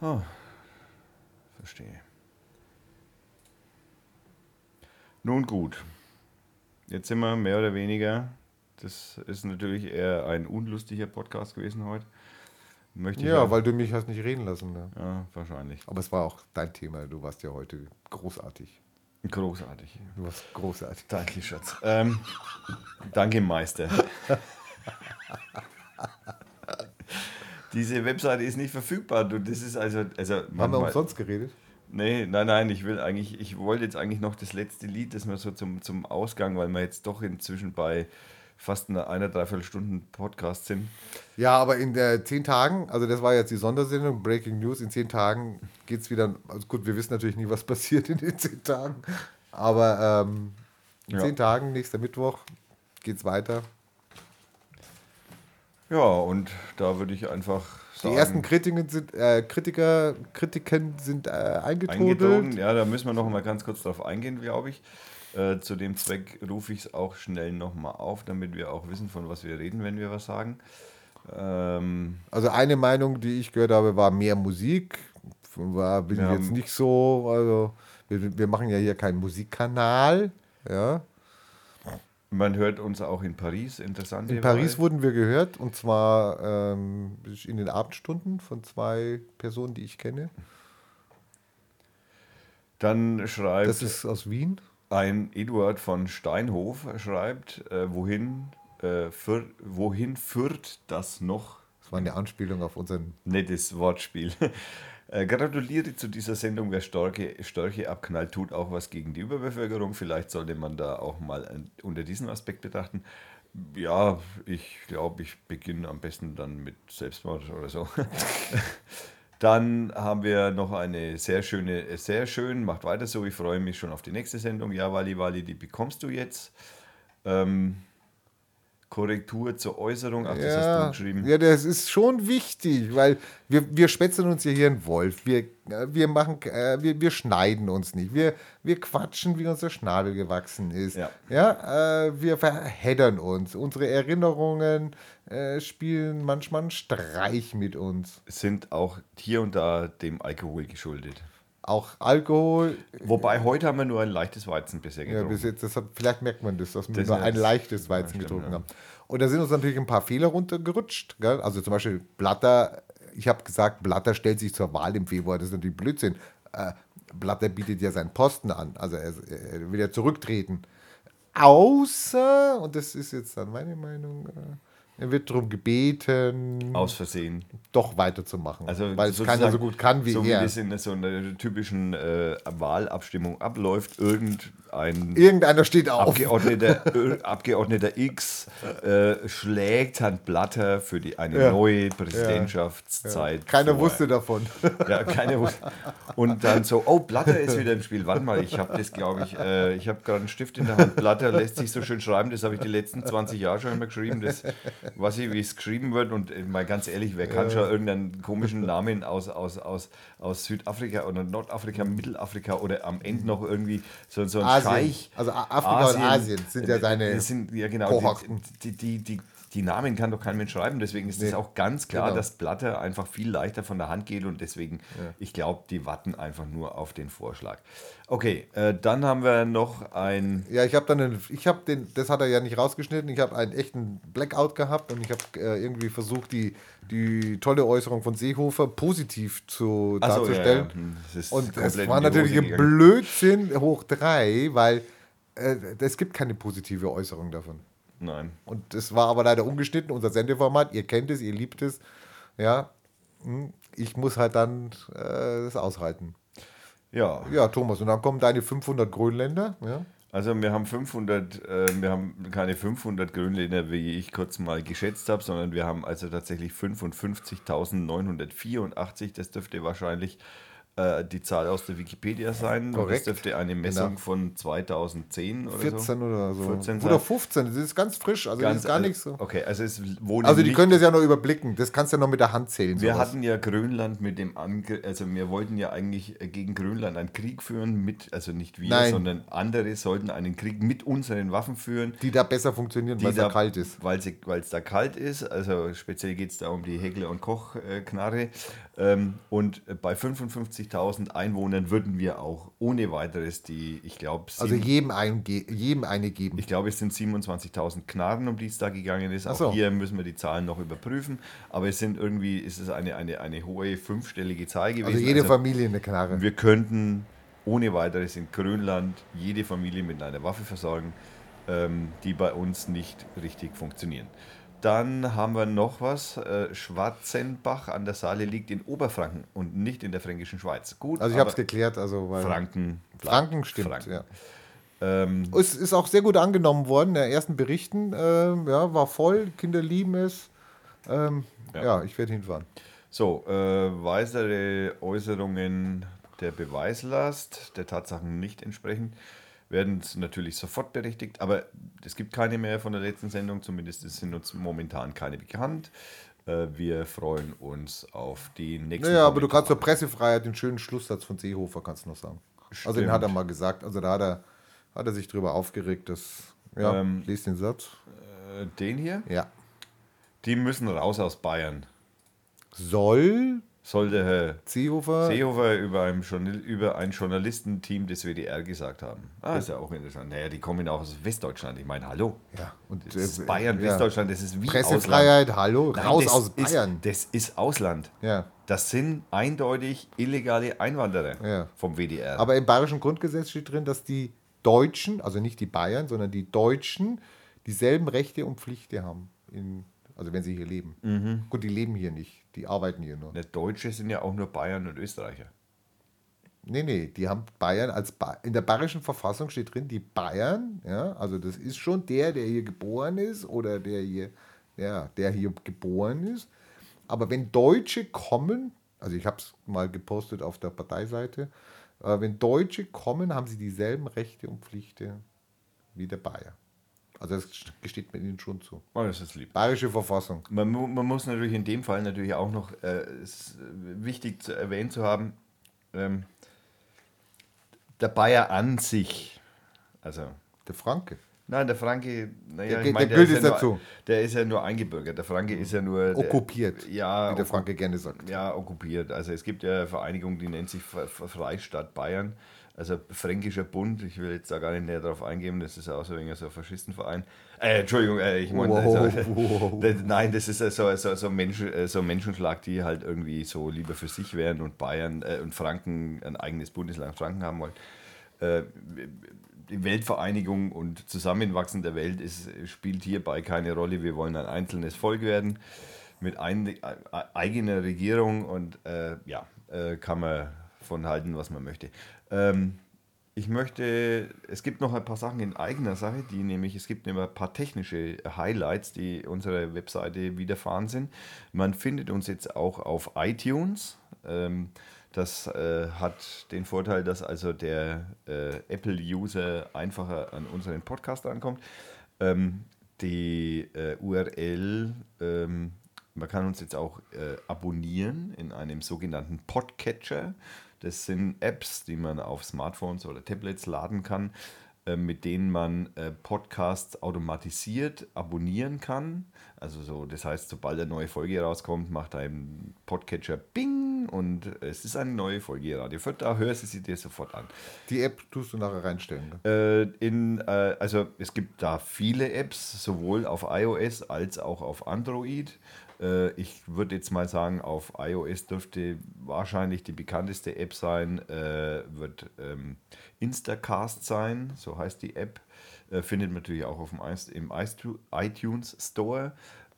Oh, verstehe. Nun gut. Jetzt sind wir mehr oder weniger. Das ist natürlich eher ein unlustiger Podcast gewesen heute. Möchte Ja, auch- weil du mich hast nicht reden lassen. Ne? Ja, wahrscheinlich. Aber es war auch dein Thema. Du warst ja heute großartig. Großartig. Du warst großartig. Danke, Schatz. Ähm, danke, Meister. Diese Webseite ist nicht verfügbar. Du, das ist also. also Haben wir umsonst geredet? Nee, nein, nein, ich will eigentlich, ich wollte jetzt eigentlich noch das letzte Lied, das wir so zum, zum Ausgang, weil wir jetzt doch inzwischen bei fast einer, einer dreiviertel Stunden Podcast sind. Ja, aber in der zehn Tagen, also das war jetzt die Sondersendung, Breaking News, in zehn Tagen geht es wieder. Also gut, wir wissen natürlich nie, was passiert in den zehn Tagen. Aber ähm, in Ja. zehn Tagen, nächster Mittwoch, geht es weiter. Ja, und da würde ich einfach Die sagen, ersten Kritiken sind, äh, Kritiker, Kritiken sind äh, eingetrudelt. Ja, da müssen wir noch mal ganz kurz drauf eingehen, glaube ich. Äh, zu dem Zweck rufe ich es auch schnell noch mal auf, damit wir auch wissen, von was wir reden, wenn wir was sagen. Ähm, Also eine Meinung, die ich gehört habe, war mehr Musik. War, bin Wir ich jetzt nicht so, also wir, wir machen ja hier keinen Musikkanal. Ja. Man hört uns auch in Paris, interessant. In Paris wurden wir gehört und zwar ähm, in den Abendstunden von zwei Personen, die ich kenne. Dann schreibt Das ist aus Wien. Ein Eduard von Steinhof schreibt, äh, wohin, äh, für, wohin führt das noch? Das war eine Anspielung auf unseren. Nettes Wortspiel. Äh, gratuliere zu dieser Sendung. Wer Storche, Störche abknallt, tut auch was gegen die Überbevölkerung. Vielleicht sollte man da auch mal ein, unter diesem Aspekt betrachten. Ja, ich glaube, ich beginne am besten dann mit Selbstmord oder so. Dann haben wir noch eine sehr schöne, sehr schön, macht weiter so, ich freue mich schon auf die nächste Sendung. Ja, Wally, Wally, die bekommst du jetzt. Ähm, Korrektur zur Äußerung, ach, das hast Ja, du geschrieben. ja, das ist schon wichtig, weil wir, wir spätzeln uns ja hier einen Wolf. Wir, äh, wir, machen, äh, wir, wir schneiden uns nicht. Wir, wir quatschen, wie unser Schnabel gewachsen ist. Ja. Ja, äh, wir verheddern uns. Unsere Erinnerungen äh, spielen manchmal einen Streich mit uns. Sind auch hier und da dem Alkohol geschuldet. Auch Alkohol. Wobei heute haben wir nur ein leichtes Weizen bisher Ja, getrunken. bis jetzt, deshalb, vielleicht merkt man das, dass wir Das nur ein leichtes Weizen stimmt, getrunken ja. haben. Und da sind uns natürlich ein paar Fehler runtergerutscht. Gell? Also zum Beispiel Blatter, ich habe gesagt, Blatter stellt sich zur Wahl im Februar. Das ist natürlich Blödsinn. Äh, Blatter bietet ja seinen Posten an. Also er, er will ja zurücktreten. Außer, und das ist jetzt dann meine Meinung, äh, er wird darum gebeten, Aus Versehen. doch weiterzumachen. Also weil es keiner so gut kann wie so er. wie das in so einer typischen äh, Wahlabstimmung abläuft, irgendein Irgendeiner steht auf. Abgeordneter, Abgeordneter X äh, schlägt Herrn Blatter für die, eine Ja. neue Präsidentschaftszeit. Keiner vor. wusste davon. Ja, keiner wusste. Und dann so, oh, Blatter ist wieder im Spiel. Warte mal, ich habe das, glaube ich, äh, ich habe gerade einen Stift in der Hand. Blatter lässt sich so schön schreiben, das habe ich die letzten 20 Jahre schon immer geschrieben. Das weiß ich, wie es geschrieben wird. Und äh, mal ganz ehrlich, wer kann schon irgendeinen komischen Namen aus, aus, aus, aus Südafrika oder Nordafrika, Mittelafrika oder am Ende noch irgendwie so, so ein Asien. Scheich. Also Afrika und Asien sind ja seine sind, ja, genau. Kohorten. Die, die, die, die, die Namen kann doch kein Mensch schreiben. Deswegen ist es Nee, auch ganz klar, genau. dass Blatter einfach viel leichter von der Hand geht und deswegen, ich glaube, die warten einfach nur auf den Vorschlag. Okay, äh, dann haben wir noch ein. Ja, ich habe dann, einen, ich habe den, das hat er ja nicht rausgeschnitten. Ich habe einen echten Blackout gehabt und ich habe äh, irgendwie versucht, die, die tolle Äußerung von Seehofer positiv zu Ach so, darzustellen. ja, ja. Hm, Und es war natürlich ein. Blödsinn hoch drei, weil äh, es gibt keine positive Äußerung davon. Nein. Und es war aber leider ungeschnitten, unser Sendeformat. Ihr kennt es, ihr liebt es. Ja, hm, ich muss halt dann äh, das aushalten. Ja, Ja, Thomas, und dann kommen deine 500 Grönländer. Ja. also wir haben 500, äh, wir haben keine 500 Grönländer, wie ich kurz mal geschätzt habe, sondern wir haben also tatsächlich 55.984. Das dürfte wahrscheinlich äh, die Zahl aus der Wikipedia sein. Korrekt. Das dürfte eine Messung Genau. von 2010 oder 14 so. oder so. 14 oder sein. 15, das ist ganz frisch, also Ganz, ist gar also, nichts so. Okay, also es wohnen Also die können das ja noch überblicken, das kannst du ja noch mit der Hand zählen. Wir sowas. hatten ja Grönland mit dem Angriff, also wir wollten ja eigentlich äh, gegen Grönland einen Krieg führen, mit, also nicht wir, Nein. sondern andere sollten einen Krieg mit unseren Waffen führen. die da besser funktionieren, weil es da da kalt ist. Weil es da kalt ist. Also speziell geht es da um die Heckler- und Koch-Knarre. Ähm, und bei 55.000 Einwohnern würden wir auch ohne weiteres die, ich glaube, Also jedem, ein, jedem eine geben. ich glaube, es sind 27.000 Knarren, um die es da gegangen ist. Auch so. hier müssen wir die Zahlen noch überprüfen. Aber es sind irgendwie, ist es eine, eine, eine hohe fünfstellige Zahl gewesen. also jede Familie eine Knarre. Wir könnten ohne weiteres in Grönland jede Familie mit einer Waffe versorgen, ähm, die bei uns nicht richtig funktionieren. Dann haben wir noch was. Äh, Schwarzenbach an der Saale liegt in Oberfranken und nicht in der fränkischen Schweiz. Gut, Also ich habe es geklärt, also weil Franken. Franken stimmt, Franken. ja. Ähm, Es ist auch sehr gut angenommen worden in den ersten Berichten. Ähm, ja, war voll, Kinder lieben es. Ähm, Ja. ja. ich werde hinfahren. So, äh, weitere Äußerungen der Beweislast, der Tatsachen nicht entsprechend, werden natürlich sofort berichtigt, aber es gibt keine mehr von der letzten Sendung, zumindest es sind uns momentan keine bekannt. Äh, wir freuen uns auf die nächste Naja, aber du kannst zur Pressefreiheit den schönen Schlusssatz von Seehofer kannst du noch sagen. Also den Stimmt. hat er mal gesagt. Also da hat er, hat er sich drüber aufgeregt, dass. Ja, Ähm, lies den Satz. Äh, den hier, Ja. die müssen raus aus Bayern. Soll Soll der Herr Seehofer. Seehofer über ein, Journal über ein Journalistenteam des WDR gesagt haben. Ah, ist ja auch interessant. Naja, die kommen auch aus Westdeutschland. Ich meine, hallo. ja, und Das ist Bayern, ja. Westdeutschland, das ist wie Pressefreiheit, hallo, Ausland. raus das aus ist, Bayern. Das ist Ausland. Ja. Das sind eindeutig illegale Einwanderer Ja. vom WDR. Aber im bayerischen Grundgesetz steht drin, dass die Deutschen, also nicht die Bayern, sondern die Deutschen, dieselben Rechte und Pflichten haben in Also wenn sie hier leben. Mhm. Gut, die leben hier nicht, die arbeiten hier nur. Der Deutsche sind ja auch nur Bayern und Österreicher. Nee, nee, die haben Bayern als ba in der bayerischen Verfassung steht drin, die Bayern, ja, also das ist schon der, der hier geboren ist oder der hier, ja, der hier geboren ist. Aber wenn Deutsche kommen, also ich habe es mal gepostet auf der Parteiseite, äh, wenn Deutsche kommen, haben sie dieselben Rechte und Pflichten wie der Bayer. Also das gesteht mir ihnen schon zu. Oh, das ist lieb. Bayerische Verfassung. Man, man muss natürlich in dem Fall natürlich auch noch, äh, wichtig zu erwähnen zu haben, ähm, der Bayer an sich, also, Der Franke. nein, der Franke, naja, Der- ich meine, der der, ist gehört ja dazu. nur, der ist ja nur eingebürgert. Der Franke ist ja nur. Der, Okkupiert, Ja, wie der Franke gerne sagt. Ja, okkupiert. Also es gibt ja eine Vereinigung, die nennt sich Fre- Fre- Freistaat Bayern. Also Fränkischer Bund, ich will jetzt da gar nicht näher drauf eingehen, das ist ja auch so ein, so ein Faschistenverein. Äh, Entschuldigung, äh, ich meine, Wow, das, nein, das ist so, so, so, Menschen, äh, so ein Menschenschlag, die halt irgendwie so lieber für sich wären und Bayern äh, und Franken ein eigenes Bundesland Franken haben wollen. Äh, die Weltvereinigung und Zusammenwachsen der Welt ist, spielt hierbei keine Rolle. Wir wollen ein einzelnes Volk werden mit ein, eigener Regierung und äh, ja, äh, kann man von halten, was man möchte. Ähm, ich möchte, es gibt noch ein paar Sachen in eigener Sache, die nämlich, es gibt nämlich ein paar technische Highlights, die unserer Webseite widerfahren sind. Man findet uns jetzt auch auf iTunes. Ähm, das äh, hat den Vorteil, dass also der äh, Apple-User einfacher an unseren Podcast ankommt. Ähm, die äh, URL, ähm, man kann uns jetzt auch abonnieren in einem sogenannten Podcatcher. Das sind Apps, die man auf Smartphones oder Tablets laden kann, äh, mit denen man äh, Podcasts automatisiert abonnieren kann. Also so, das heißt, sobald eine neue Folge rauskommt, macht ein Podcatcher Bing und es ist eine neue Folge Radio Fürth. Da hörst du sie dir sofort an. Die App tust du nachher reinstellen. Ne? Äh, in, äh, also es gibt da viele Apps, sowohl auf iOS als auch auf Android. Äh, ich würde jetzt mal sagen, auf iOS dürfte wahrscheinlich die bekannteste App sein, äh, wird ähm, Instacast sein, so heißt die App. Äh, findet man natürlich auch auf dem, im iTunes Store.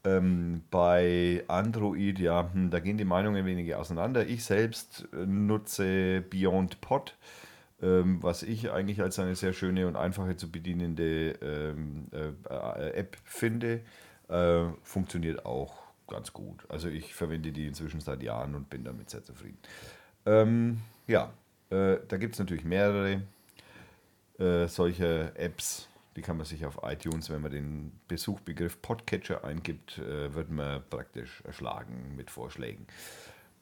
Ähm, bei Android, ja, hm, da gehen die Meinungen wenige auseinander. Ich selbst äh, nutze Beyond Pod ähm, was ich eigentlich als eine sehr schöne und einfache zu bedienende ähm, äh, äh, App finde, äh, funktioniert auch ganz gut. Also ich verwende die inzwischen seit Jahren und bin damit sehr zufrieden. Ähm, ja, äh, da gibt es natürlich mehrere äh, solche Apps, die kann man sich auf iTunes, wenn man den Besuchbegriff Podcatcher eingibt, äh, wird man praktisch erschlagen mit Vorschlägen.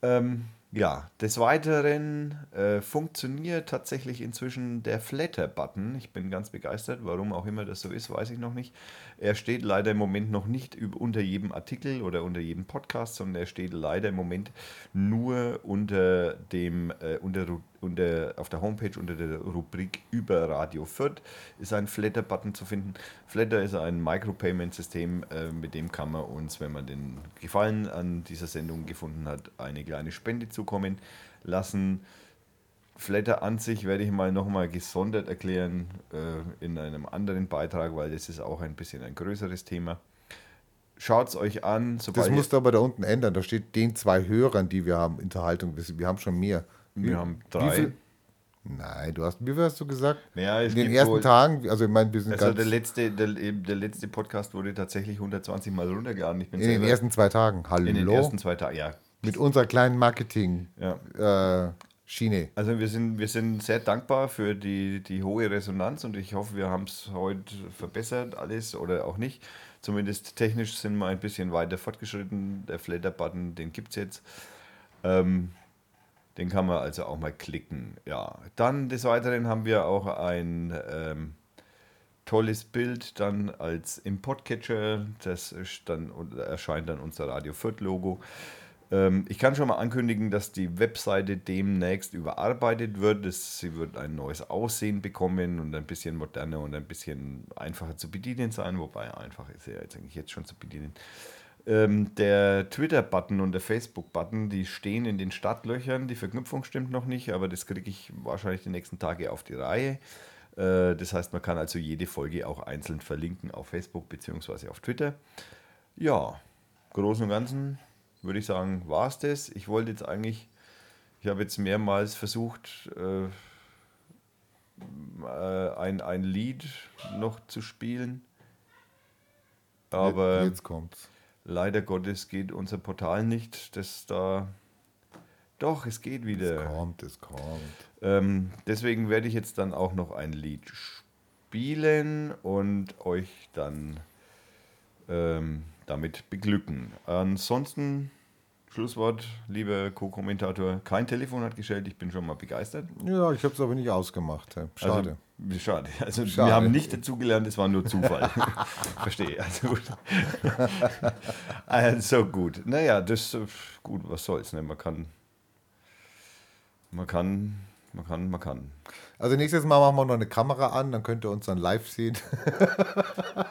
Ähm, ja, des Weiteren äh, funktioniert tatsächlich inzwischen der Flatter-Button. Ich bin ganz begeistert, warum auch immer das so ist, weiß ich noch nicht. Er steht leider im Moment noch nicht unter jedem Artikel oder unter jedem Podcast, sondern er steht leider im Moment nur unter dem, äh, unter, unter, auf der Homepage unter der Rubrik über Radio Fürth ist ein Flatter-Button zu finden. Flatter ist ein Micropayment-System, äh, mit dem kann man uns, wenn man den Gefallen an dieser Sendung gefunden hat, eine kleine Spende zukommen lassen. Flatter an sich werde ich mal nochmal gesondert erklären äh, in einem anderen Beitrag, weil das ist auch ein bisschen ein größeres Thema. Schaut es euch an. Das musst du aber da unten ändern. Da steht den zwei Hörern, die wir haben, Unterhaltung. Wir haben schon mehr. Wir haben drei. Nein, du hast, wie viel hast du gesagt? Ja, es In den ersten wohl- Tagen, also ich meine, wir sind Also ganz der letzte, der, der letzte Podcast wurde tatsächlich 120 Mal runtergeladen. In den ersten zwei Tagen. Hallo. in den ersten zwei Tagen, ja. Mit unserer kleinen Marketing ja. äh. Also wir sind, wir sind sehr dankbar für die, die hohe Resonanz und ich hoffe, wir haben es heute verbessert, alles oder auch nicht. Zumindest technisch sind wir ein bisschen weiter fortgeschritten. Der Flatter-Button, den gibt es jetzt. Ähm, den kann man also auch mal klicken. Ja, dann des Weiteren haben wir auch ein ähm, tolles Bild dann als im Podcatcher. Das dann, erscheint dann unser Radio Fürth Logo. Ähm, ich kann schon mal ankündigen, dass die Webseite demnächst überarbeitet wird. Es, sie wird ein neues Aussehen bekommen und ein bisschen moderner und ein bisschen einfacher zu bedienen sein. Wobei einfach ist ja jetzt eigentlich jetzt schon zu bedienen. Ähm, der Twitter-Button und der Facebook-Button, die stehen in den Startlöchern. Die Verknüpfung stimmt noch nicht, aber das kriege ich wahrscheinlich die nächsten Tage auf die Reihe. Äh, das heißt, man kann also jede Folge auch einzeln verlinken auf Facebook bzw. auf Twitter. Ja, Großen und Ganzen würde ich sagen, war es das. Ich wollte jetzt eigentlich, ich habe jetzt mehrmals versucht, äh, ein, ein Lied noch zu spielen. Aber Jetzt kommt's. Leider Gottes geht unser Portal nicht, das da. Doch, es geht wieder. Es kommt, es kommt. Ähm, deswegen werde ich jetzt dann auch noch ein Lied spielen und euch dann ähm, damit beglücken. Ansonsten, Schlusswort, lieber Co-Kommentator, kein Telefon hat gestellt, ich bin schon mal begeistert. Ja, ich habe es aber nicht ausgemacht. hä. Schade. Also, schade. Also Schade. wir haben nicht dazugelernt, es war nur Zufall. Verstehe. Also gut. also gut. Naja, das äh, gut, was soll's, ne? Man kann. Man kann, man kann, man kann. Also nächstes Mal machen wir noch eine Kamera an, dann könnt ihr uns dann live sehen.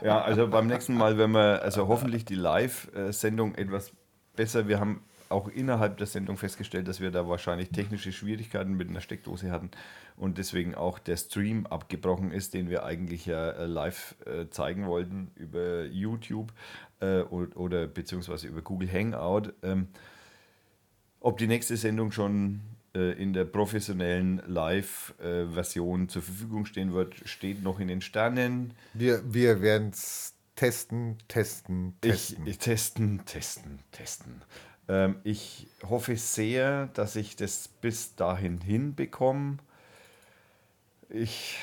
Ja, also beim nächsten Mal, wenn wir, also hoffentlich die Live-Sendung etwas besser, wir haben auch innerhalb der Sendung festgestellt, dass wir da wahrscheinlich technische Schwierigkeiten mit einer Steckdose hatten und deswegen auch der Stream abgebrochen ist, den wir eigentlich ja äh, live äh, zeigen wollten über YouTube äh, oder, beziehungsweise über Google Hangout. Ähm, ob die nächste Sendung schon in der professionellen Live-Version zur Verfügung stehen wird, steht noch in den Sternen. Wir, wir werden es testen, testen, Ich, testen. ich testen, testen, testen. Ähm, ich hoffe sehr, dass ich das bis dahin hinbekomme. Ich,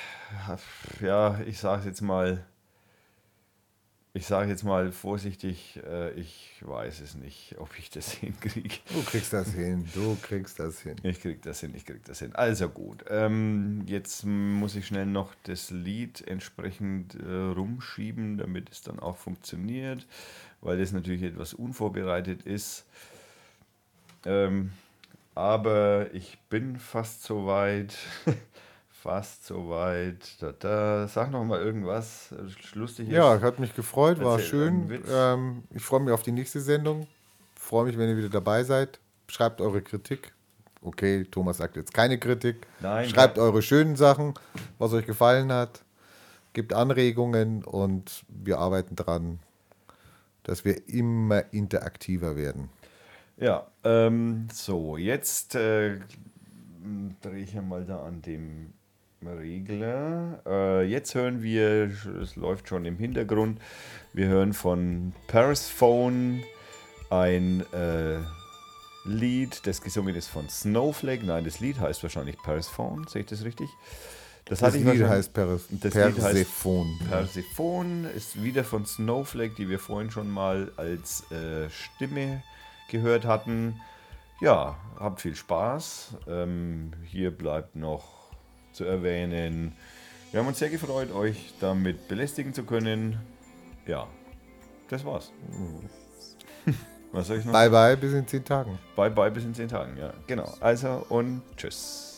ja, ich sage jetzt mal, ich sage jetzt mal vorsichtig, äh, ich weiß es nicht, ob ich das hinkriege. du kriegst das hin, du kriegst das hin. Ich krieg das hin, ich krieg das hin. Also gut. Ähm, jetzt muss ich schnell noch das Lied entsprechend äh, rumschieben, damit es dann auch funktioniert, weil das natürlich etwas unvorbereitet ist. Ähm, aber ich bin fast soweit. fast soweit. Da, da. Sag noch mal irgendwas äh, lustig ist. Ja, hat mich gefreut, war Erzähl schön. einen Witz. Ähm, ich freue mich auf die nächste Sendung. Freue mich, wenn ihr wieder dabei seid. Schreibt eure Kritik. Okay, Thomas sagt jetzt keine Kritik. Nein, Schreibt ja. eure schönen Sachen, was euch gefallen hat. Gebt Anregungen und wir arbeiten dran, dass wir immer interaktiver werden. Ja, ähm, so, jetzt äh, drehe ich ja mal da an dem Regler. Äh, jetzt hören wir, es läuft schon im Hintergrund, wir hören von Paris Phone ein äh, Lied, das gesungen ist von Snowflake. Nein, das Lied heißt wahrscheinlich Paris Phone, sehe ich das richtig? Das ich Lied heißt Perse das Lied heißt Persephone. Persephone ist wieder von Snowflake, die wir vorhin schon mal als äh, Stimme gehört hatten. Ja, habt viel Spaß. Ähm, hier bleibt noch zu erwähnen, wir haben uns sehr gefreut, euch damit belästigen zu können. Ja, das war's. Was soll ich noch? Bye bye, bis in zehn Tagen. Bye bye bis in zehn Tagen, ja. Genau. Also und tschüss.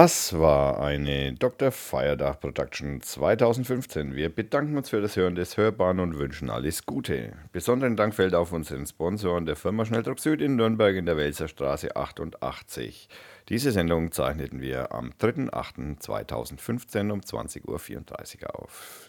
Das war eine Dr. Feierdach Production 2015. Wir bedanken uns für das Hören des Hörbaren und wünschen alles Gute. Besonderen Dank fällt auf unseren Sponsoren der Firma Schnelldruck Süd in Nürnberg in der Welser Straße 88. Diese Sendung zeichneten wir am 3.8.2015 um 20.34 Uhr auf.